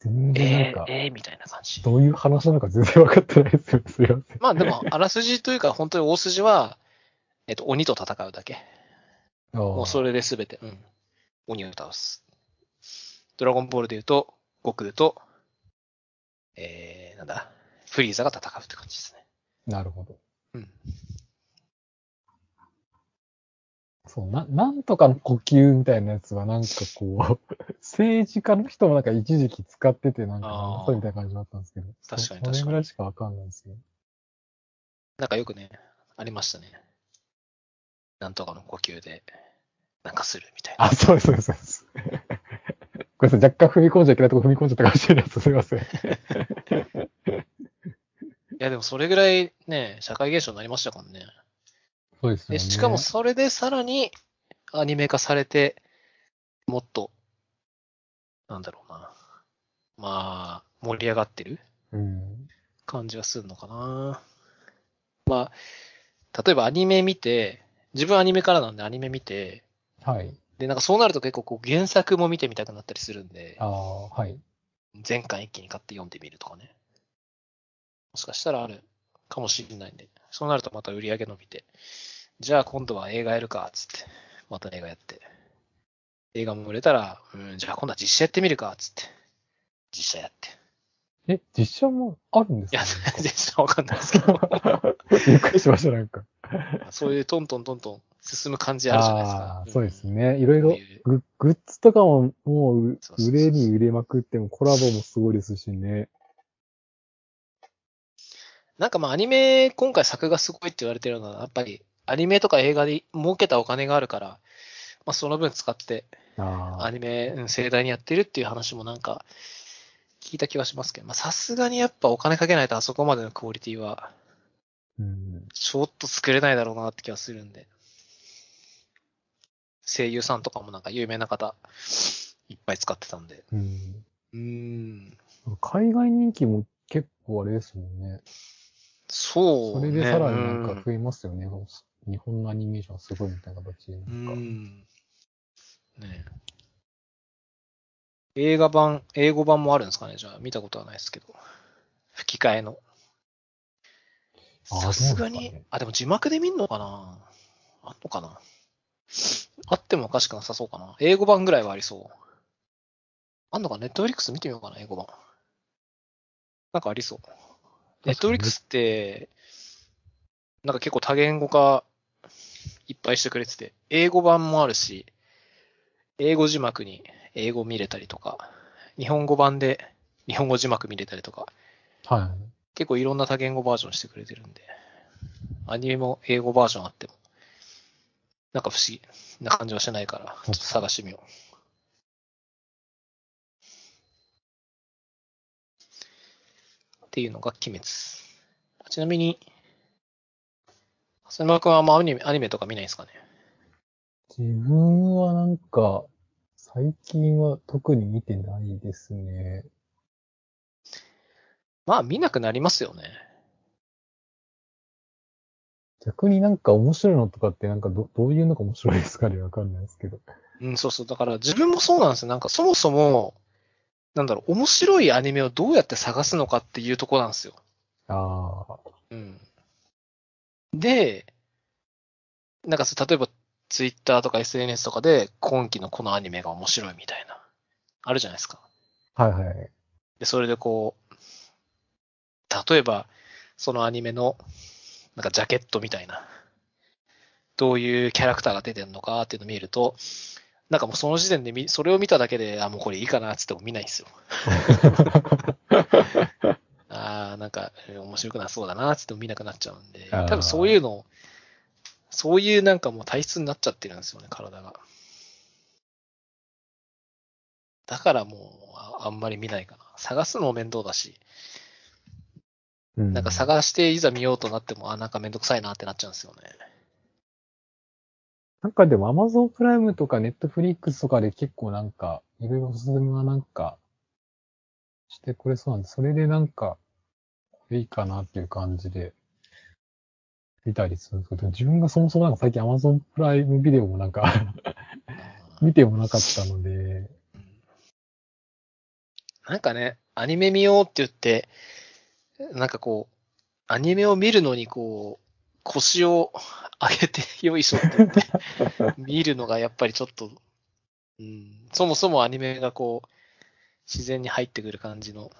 Speaker 2: 全然なんか、
Speaker 1: えー、えー、みたいな感じ。
Speaker 2: どういう話なのか全然分かってないですよ。すいません。
Speaker 1: まあでも、あらすじというか、本当に大筋は、えっと、鬼と戦うだけ。も
Speaker 2: も
Speaker 1: うそれで全て、うん。鬼を倒す。ドラゴンボールで言うと、悟空と、えー、なんだ、フリーザが戦うって感じですね。
Speaker 2: なるほど。
Speaker 1: うん。
Speaker 2: そう、な、なんとかの呼吸みたいなやつはなんかこう、政治家の人もなんか一時期使っててなんか、そうみたいな感じだったんですけど。
Speaker 1: 確かに
Speaker 2: そ
Speaker 1: 確かに
Speaker 2: それぐらいしかわかんないですよ。
Speaker 1: なんかよくね、ありましたね。なんとかの呼吸で、なんかするみたいな。
Speaker 2: あ、そうです、そうです。ごめんなさい、若干踏み込んじゃいけないとこ踏み込んじゃったかもしれないです。すいません。
Speaker 1: いやでもそれぐらいね、社会現象になりましたからね。で、
Speaker 2: そうですよね。
Speaker 1: しかもそれでさらにアニメ化されて、もっと、なんだろうな。まあ、盛り上がってる
Speaker 2: うん。
Speaker 1: 感じがするのかな。まあ、例えばアニメ見て、自分アニメからなんでアニメ見て、
Speaker 2: はい。
Speaker 1: で、なんかそうなると結構こう原作も見てみたくなったりするんで、
Speaker 2: ああ、はい。
Speaker 1: 全巻一気に買って読んでみるとかね。もしかしたらあるかもしれないんで、そうなるとまた売り上げ伸びて、じゃあ今度は映画やるか、つって、また映画やって。映画も売れたら、うん、じゃあ今度は実写やってみるか、つって。実写やって。
Speaker 2: え、実写もあるんです
Speaker 1: いや
Speaker 2: か、
Speaker 1: 実写わかんないですけど、
Speaker 2: びっくりしました、なんか。
Speaker 1: そういうトントントントン進む感じあるじゃないですか
Speaker 2: そうですね。いろいろグ、グッズとかももう売れに売れまくってもコラボもすごいですしね。
Speaker 1: なんかまあアニメ、今回作がすごいって言われてるのは、やっぱりアニメとか映画で儲けたお金があるから、まあその分使って。アニメ、うん盛大にやってるっていう話もなんか聞いた気はしますけど、まあさすがにやっぱお金かけないとあそこまでのクオリティは
Speaker 2: うん。
Speaker 1: ちょっと作れないだろうなって気がするんで。声優さんとかもなんか有名な方いっぱい使ってたんで。
Speaker 2: うん。
Speaker 1: うーん。
Speaker 2: 海外人気も結構あれですもんね。
Speaker 1: そう、ね。
Speaker 2: それでさらになん
Speaker 1: うん
Speaker 2: か増えますよね。日本のアニメーションすごいみたいな形で。
Speaker 1: う
Speaker 2: なんか
Speaker 1: ん。ねえ映画版、英語版もあるんですかね？じゃあ、見たことはないですけど。吹き替えの。
Speaker 2: あ
Speaker 1: さすがに、あ、でも字幕で見んのかな？あんのかな？あってもおかしくなさそうかな。英語版ぐらいはありそう。あんのかネットフリックス見てみようかな、英語版。なんかありそう。ネットフリックスって、なんか結構多言語化いっぱいしてくれてて、英語版もあるし、英語字幕に英語見れたりとか、日本語版で日本語字幕見れたりとか、
Speaker 2: は
Speaker 1: 結構いろんな多言語バージョンしてくれてるんで、アニメも英語バージョンあっても、なんか不思議な感じはしないから、ちょっと探してみよう。っていうのが鬼滅。ちなみに、浅沼君はあんまアニメアニメとか見ないですかね？
Speaker 2: 自分はなんか、最近は特に見てないですね。
Speaker 1: まあ見なくなりますよね。
Speaker 2: 逆になんか面白いのとかってなんかどどういうのが面白いですかね？わかんないですけど。
Speaker 1: うん、そうそう。だから自分もそうなんですよ。なんかそもそも、なんだろう、面白いアニメをどうやって探すのかっていうところなんですよ。
Speaker 2: ああ。
Speaker 1: うん。で、なんかさ例えばツイッターとか SNS とかで今期のこのアニメが面白いみたいな、あるじゃないですか。
Speaker 2: はいはい。
Speaker 1: で、それでこう、例えば、そのアニメの、なんかジャケットみたいな、どういうキャラクターが出てるのかっていうのを見ると、なんかもうその時点でみ、それを見ただけで、あ、もうこれいいかなってっても見ないんですよ。ああ、なんかえー面白くなそうだなってっても見なくなっちゃうんで、多分そういうの、そういうなんかもう体質になっちゃってるんですよね、体が。だからもうああんまり見ないかな。探すのも面倒だし、
Speaker 2: うん。
Speaker 1: なんか探していざ見ようとなっても、あ、なんかめんどくさいなってなっちゃうんですよね。
Speaker 2: なんかでも Amazon プライムとか Netflix とかで結構なんか、いろいろおすすめはなんか、してくれそうなんで、それでなんか、これいいかなっていう感じで、見たりするんですけど、自分がそもそもなんか最近 Amazon プライムビデオもなんか、見てもなかったので、
Speaker 1: うん。なんかね、アニメ見ようって言って、なんかこう、アニメを見るのにこう、腰を上げてよいしょって言って、見るのがやっぱりちょっと、うん、そもそもアニメがこう、自然に入ってくる感じの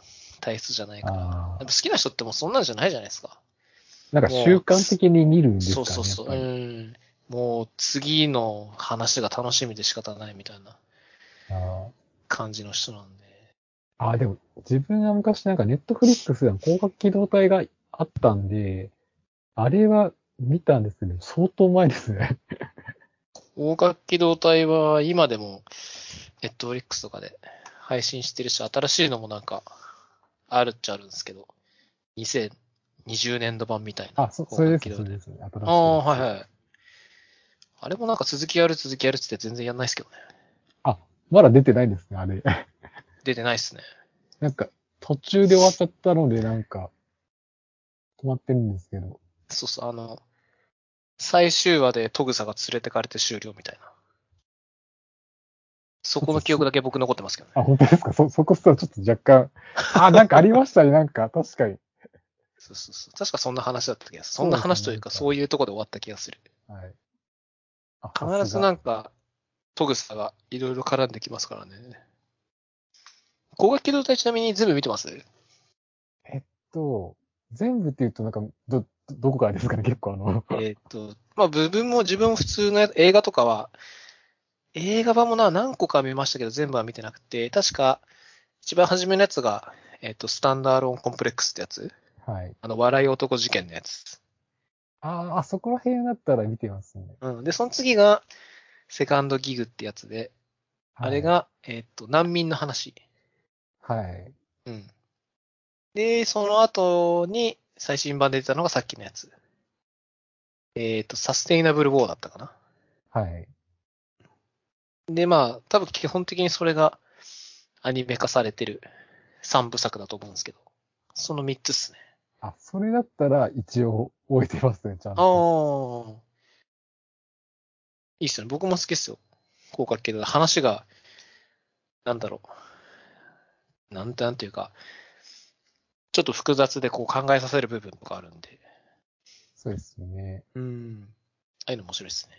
Speaker 1: 体質じゃないから、好きな人ってもうそんなんじゃないじゃないですか。
Speaker 2: ーなんか習慣的に見るんですかね。
Speaker 1: そうそうそう。うん。もう次の話が楽しみで仕方ないみたいな感じの人なんで。
Speaker 2: あー、でも、自分が昔なんかネットフリックスでも光学機動隊があったんで、あれは見たんですけど、相当前ですね。
Speaker 1: 光学機動隊は今でもネットフリックスとかで配信してるし、新しいのもなんかあるっちゃあるんですけど、2020年度版みたいな。
Speaker 2: あ、そ、それです、
Speaker 1: 光学機動隊
Speaker 2: それですね。新しい
Speaker 1: ああ、はいはい。あれもなんか続きやる続きやるって全然やんないですけどね。
Speaker 2: あ、まだ出てないですね、あれ。
Speaker 1: 出てないっすね。
Speaker 2: なんか、途中で終わっちゃったので、なんか、止まってるんですけど。
Speaker 1: そうそう、あの、最終話でトグサが連れてかれて終了みたいな。そこの記憶だけ僕残ってますけどね。
Speaker 2: あ、本当ですか？そ、そこすらちょっと若干、あ、なんかありましたね、なんか、確かに。
Speaker 1: そうそうそう。確かそんな話だった気がする。そんな話というか、
Speaker 2: そ
Speaker 1: そういうところで終わった気がする。
Speaker 2: はい。あ
Speaker 1: 必ずなんか、トグサがいろいろ絡んできますからね。光学機動隊ちなみに全部見てます？
Speaker 2: と、全部って言うと、なんか、ど、どこからですかね、結構あの。
Speaker 1: えーっと、まあ、部分も自分も普通のや映画とかは、映画版もな、何個か見ましたけど、全部は見てなくて、確か、一番初めのやつが、えーっと、スタンダーローンコンプレックスってやつ
Speaker 2: はい。
Speaker 1: あの、笑い男事件のやつ。
Speaker 2: あーあ、そこら辺だったら見てますね。
Speaker 1: うん。で、その次が、セカンドギグってやつで、あれが、えーっと、難民の話。
Speaker 2: はい。
Speaker 1: うん。で、その後に最新版で出たのがさっきのやつ。えっ、と、サステイナブルウォーだったかな。
Speaker 2: はい。
Speaker 1: で、まあ、多分基本的にそれがアニメ化されてる3部作だと思うんですけど、その3つっすね。
Speaker 2: あ、それだったら一応置いてますね、ちゃん
Speaker 1: あ
Speaker 2: と。
Speaker 1: あ。いいっすよね。僕も好きっすよ。効果系で話が、なんだろう。なんて、なんていうか、ちょっと複雑でこう考えさせる部分とかあるんで。
Speaker 2: そうですよね。
Speaker 1: うん。ああいうの面白いですね。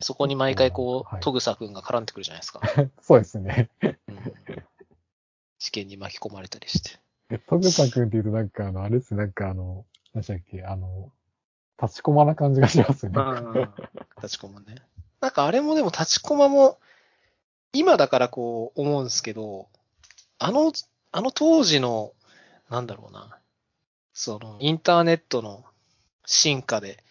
Speaker 1: そこに毎回こう、
Speaker 2: はい
Speaker 1: トグサ君が絡んでくるじゃないですか。
Speaker 2: そうですね。
Speaker 1: うん、事件に巻き込まれたりして。
Speaker 2: えトグサ君って言うとなんかあの、あれですね、なんかあの、何でしたっけ、あの、立ちこまな感じがしますね。
Speaker 1: 立ちコマね。なんかあれもでも立ちコマも、今だからこう思うんですけど、あの、あの当時の、なんだろうな、そのインターネットの進化で、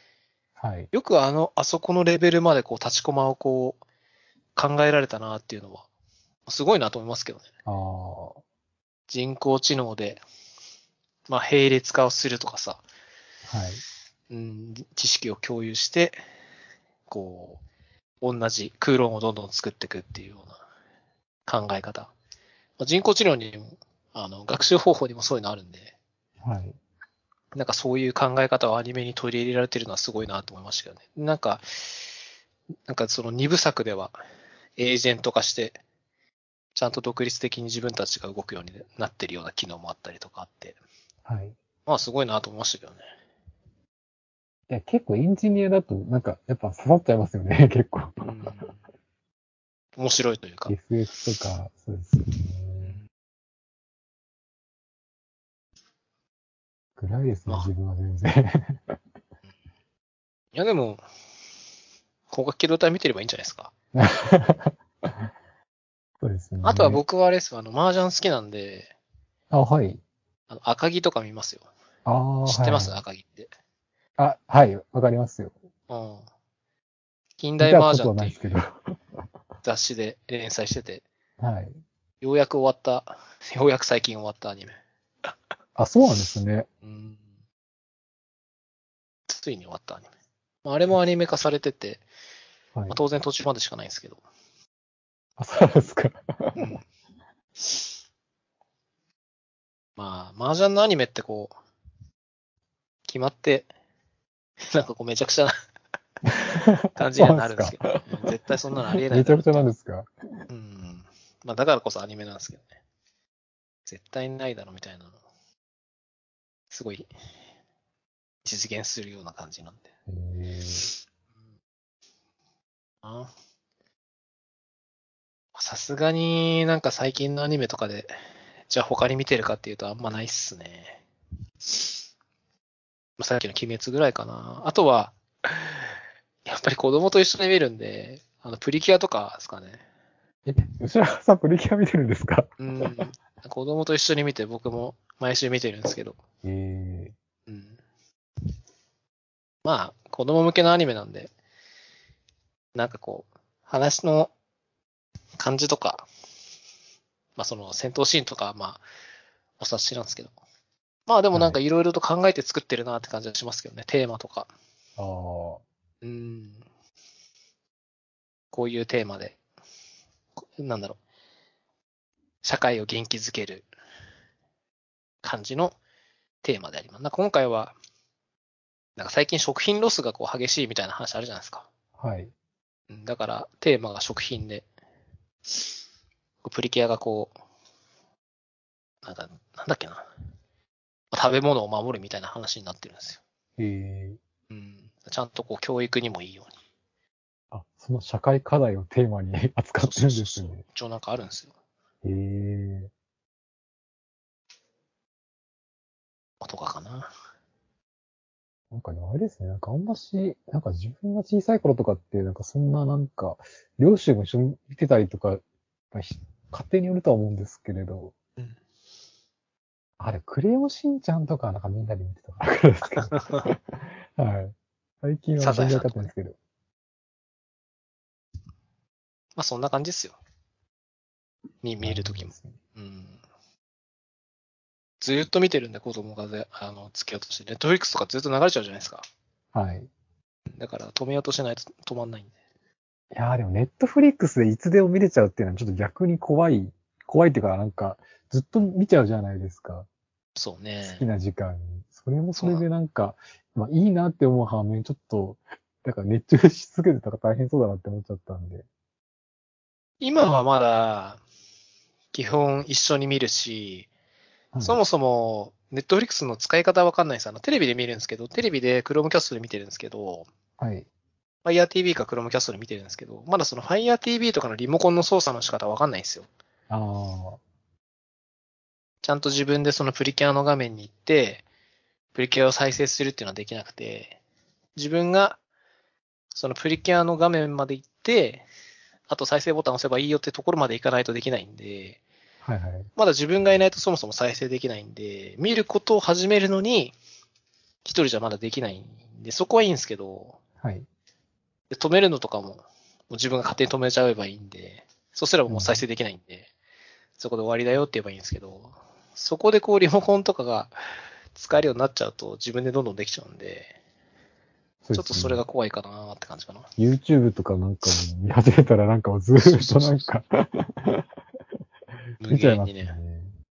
Speaker 2: はい。
Speaker 1: よくあの、あそこのレベルまでこう立ちコマをこう考えられたなっていうのは、すごいなと思いますけどね。
Speaker 2: ああ。
Speaker 1: 人工知能で、まあ、並列化をするとかさ、
Speaker 2: はい。
Speaker 1: うん、知識を共有して、こう、同じ空論をどんどん作っていくっていうような考え方。まあ、人工知能にも、あの、学習方法にもそういうのあるんで、
Speaker 2: はい。
Speaker 1: なんかそういう考え方をアニメに取り入れられてるのはすごいなと思いましたけどね。なんか、なんかその二部作では、エージェント化して、ちゃんと独立的に自分たちが動くようになってるような機能もあったりとかあって、
Speaker 2: はい。
Speaker 1: まあすごいなと思いましたけどね。
Speaker 2: いや、結構エンジニアだと、なんか、やっぱ刺さっちゃいますよね、結構。
Speaker 1: うん、面白いというか。
Speaker 2: SF とか、そうですよね。ぐらいですね、
Speaker 1: まあ
Speaker 2: 自分は全然。
Speaker 1: いやでも、光学機動隊見てればいいんじゃないですか。
Speaker 2: そうですね。
Speaker 1: あとは。僕はあれですよあの、麻雀好きなんで、
Speaker 2: あ、はい。
Speaker 1: あの赤木とか見ますよ。
Speaker 2: ああ。
Speaker 1: 知ってます、
Speaker 2: はい、
Speaker 1: 赤木って。
Speaker 2: あ、はい、わかりますよ。
Speaker 1: うん。近
Speaker 2: 見
Speaker 1: 代麻雀って
Speaker 2: いですけど。
Speaker 1: い う雑誌で連載してて、
Speaker 2: はい。
Speaker 1: ようやく終わった、ようやく最近終わったアニメ。
Speaker 2: あ、そうなんですね。
Speaker 1: うん。ついに終わったアニメ。まああれもアニメ化されてて、
Speaker 2: はい
Speaker 1: まあ、。当然途中までしかないんですけど。
Speaker 2: あ、そうですか。
Speaker 1: うん。まあ、麻雀のアニメってこう、決まって、なんかこうめちゃくちゃな 感じにはなるんですけど、うん絶対そんなのありえない
Speaker 2: めちゃくちゃなん
Speaker 1: で
Speaker 2: ですか？
Speaker 1: うん。まあだからこそアニメなんですけどね。絶対ないだろみたいなの。すごい、実現するような感じなんで。あさすがになんか最近のアニメとかで、じゃあ他に見てるかっていうとあんまないっすね。まあさっきの鬼滅ぐらいかな。あとは、やっぱり子供と一緒に見るんで、あの、プリキュアとかですかね。
Speaker 2: え、後ろさんプリキュア見てるんですか？
Speaker 1: うん。子供と一緒に見て僕も毎週見てるんですけど。
Speaker 2: ええ
Speaker 1: うん。まあ、子供向けのアニメなんで、なんかこう、話の感じとか、まあその戦闘シーンとかはまあ、お察しなんですけど。まあでもなんかいろいろと考えて作ってるなって感じはしますけどね、テーマとか。
Speaker 2: ああ。
Speaker 1: うん。こういうテーマで、こなんだろう。社会を元気づける感じのテーマであります。なんか今回は、なんか最近食品ロスがこう激しいみたいな話あるじゃないですか。
Speaker 2: はい。
Speaker 1: うんだからテーマが食品で、プリキュアがこう、なんか、なんだっけな。食べ物を守るみたいな話になってるんですよ。
Speaker 2: ええ
Speaker 1: うん。ちゃんとこう教育にもいいように。
Speaker 2: あ、その社会課題をテーマに 扱ってるんです
Speaker 1: そうそう。一応なんかあるんですよ。
Speaker 2: ええ
Speaker 1: とかかな。
Speaker 2: なんかね、あれですね、なんかあんまし、なんか自分が小さい頃とかって、なんかそんななんか、両親も一緒に見てたりとか、まあひ勝手によるとは思うんですけれど、
Speaker 1: うん
Speaker 2: あれ、クレヨンしんちゃんとかなんかみんなで見てたからですけど、はい。最近は全然分かってないんですけど。
Speaker 1: まあそんな感じですよ。に見るときも。うん。ずーっと見てるんで子供がぜあの付き合うとして、ネットフリックスとかずっと流れちゃうじゃないですか。
Speaker 2: はい。
Speaker 1: だから止めようとしないと止まんないんで。
Speaker 2: いやーでもネットフリックスでいつでも見れちゃうっていうのはちょっと逆に怖い、怖いっていうかなんかずっと見ちゃうじゃないですか。
Speaker 1: そうね
Speaker 2: 好き。な時間に。それもそれでなんか、まあいいなって思う反面ちょっと、なんか熱中し続けてたら大変そうだなって思っちゃったんで。
Speaker 1: 今はまだ、基本一緒に見るし、
Speaker 2: はい
Speaker 1: そもそも、ネットフリックスの使い方わかんないです。あの、テレビで見るんですけど、テレビで Chromecast で見てるんですけど、
Speaker 2: はい。
Speaker 1: Fire TV か Chromecast で見てるんですけど、まだその Fire TV とかのリモコンの操作の仕方わかんないんですよ。
Speaker 2: ああ。
Speaker 1: ちゃんと自分でそのプリキュアの画面に行って、プリキュアを再生するっていうのはできなくて、自分がそのプリキュアの画面まで行って、あと再生ボタンを押せばいいよってところまで行かないとできないんで、
Speaker 2: はいはい。
Speaker 1: まだ自分がいないとそもそも再生できないんで、見ることを始めるのに、一人じゃまだできないんで、そこはいいんですけど、
Speaker 2: はい。
Speaker 1: で止めるのとかも、もう自分が勝手に止めちゃえばいいんで、そしたらもう再生できないんで、そこで終わりだよって言えばいいんですけど、そこでこうリモコンとかが使えるようになっちゃうと自分でどんどんできちゃうんで、
Speaker 2: ち
Speaker 1: ちょっとそれが怖いかなーって感じかな。
Speaker 2: YouTube とかなんかも見始めたらなんかもうずーっとなんか
Speaker 1: 無限にね。
Speaker 2: ね。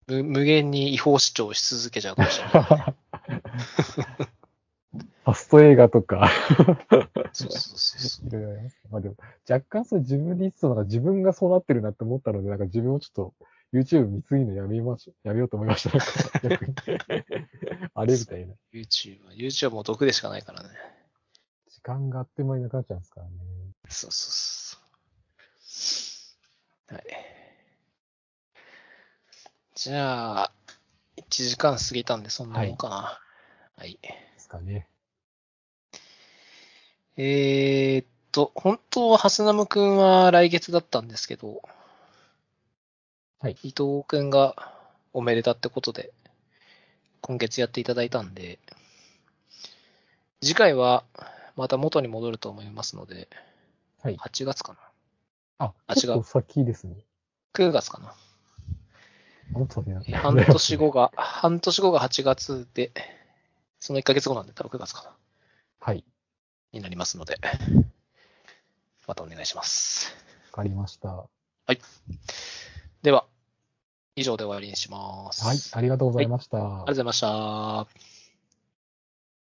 Speaker 1: 無無限に違法視聴し続けちゃうかもしれない。
Speaker 2: ファスト映画とか、
Speaker 1: そうそうそう。
Speaker 2: いろいろあります。まあでも、若干それ自分で言ってたのが自分がそうなってるなって思ったので、なんか自分をちょっと YouTube 見すぎるのやめましょ、やめようと思いました。あれみたいな。
Speaker 1: YouTube。YouTube はもう毒でしかないからね。
Speaker 2: 時間があっという間になくなっちゃうんですからね。
Speaker 1: そうそうそう。はい。じゃあ、1時間過ぎたんでそんなもんかな。はい。
Speaker 2: ですかね。
Speaker 1: えーっと、本当はハスナムくんは来月だったんですけど、
Speaker 2: はい。
Speaker 1: 伊藤くんがおめでたってことで、今月やっていただいたんで、次回はまた元に戻ると思いますので、
Speaker 2: はい。
Speaker 1: 8月かな
Speaker 2: あ、
Speaker 1: あ
Speaker 2: ちょっと先ですね。
Speaker 1: ?9 月かな半年後が、半年後が8月で、その1ヶ月後なんで多分9月かな
Speaker 2: はい。
Speaker 1: になりますので、またお願いします。
Speaker 2: わかりました。は
Speaker 1: では、以上で終わりにします。
Speaker 2: い。ありがとうございました。
Speaker 1: ありがとうございました。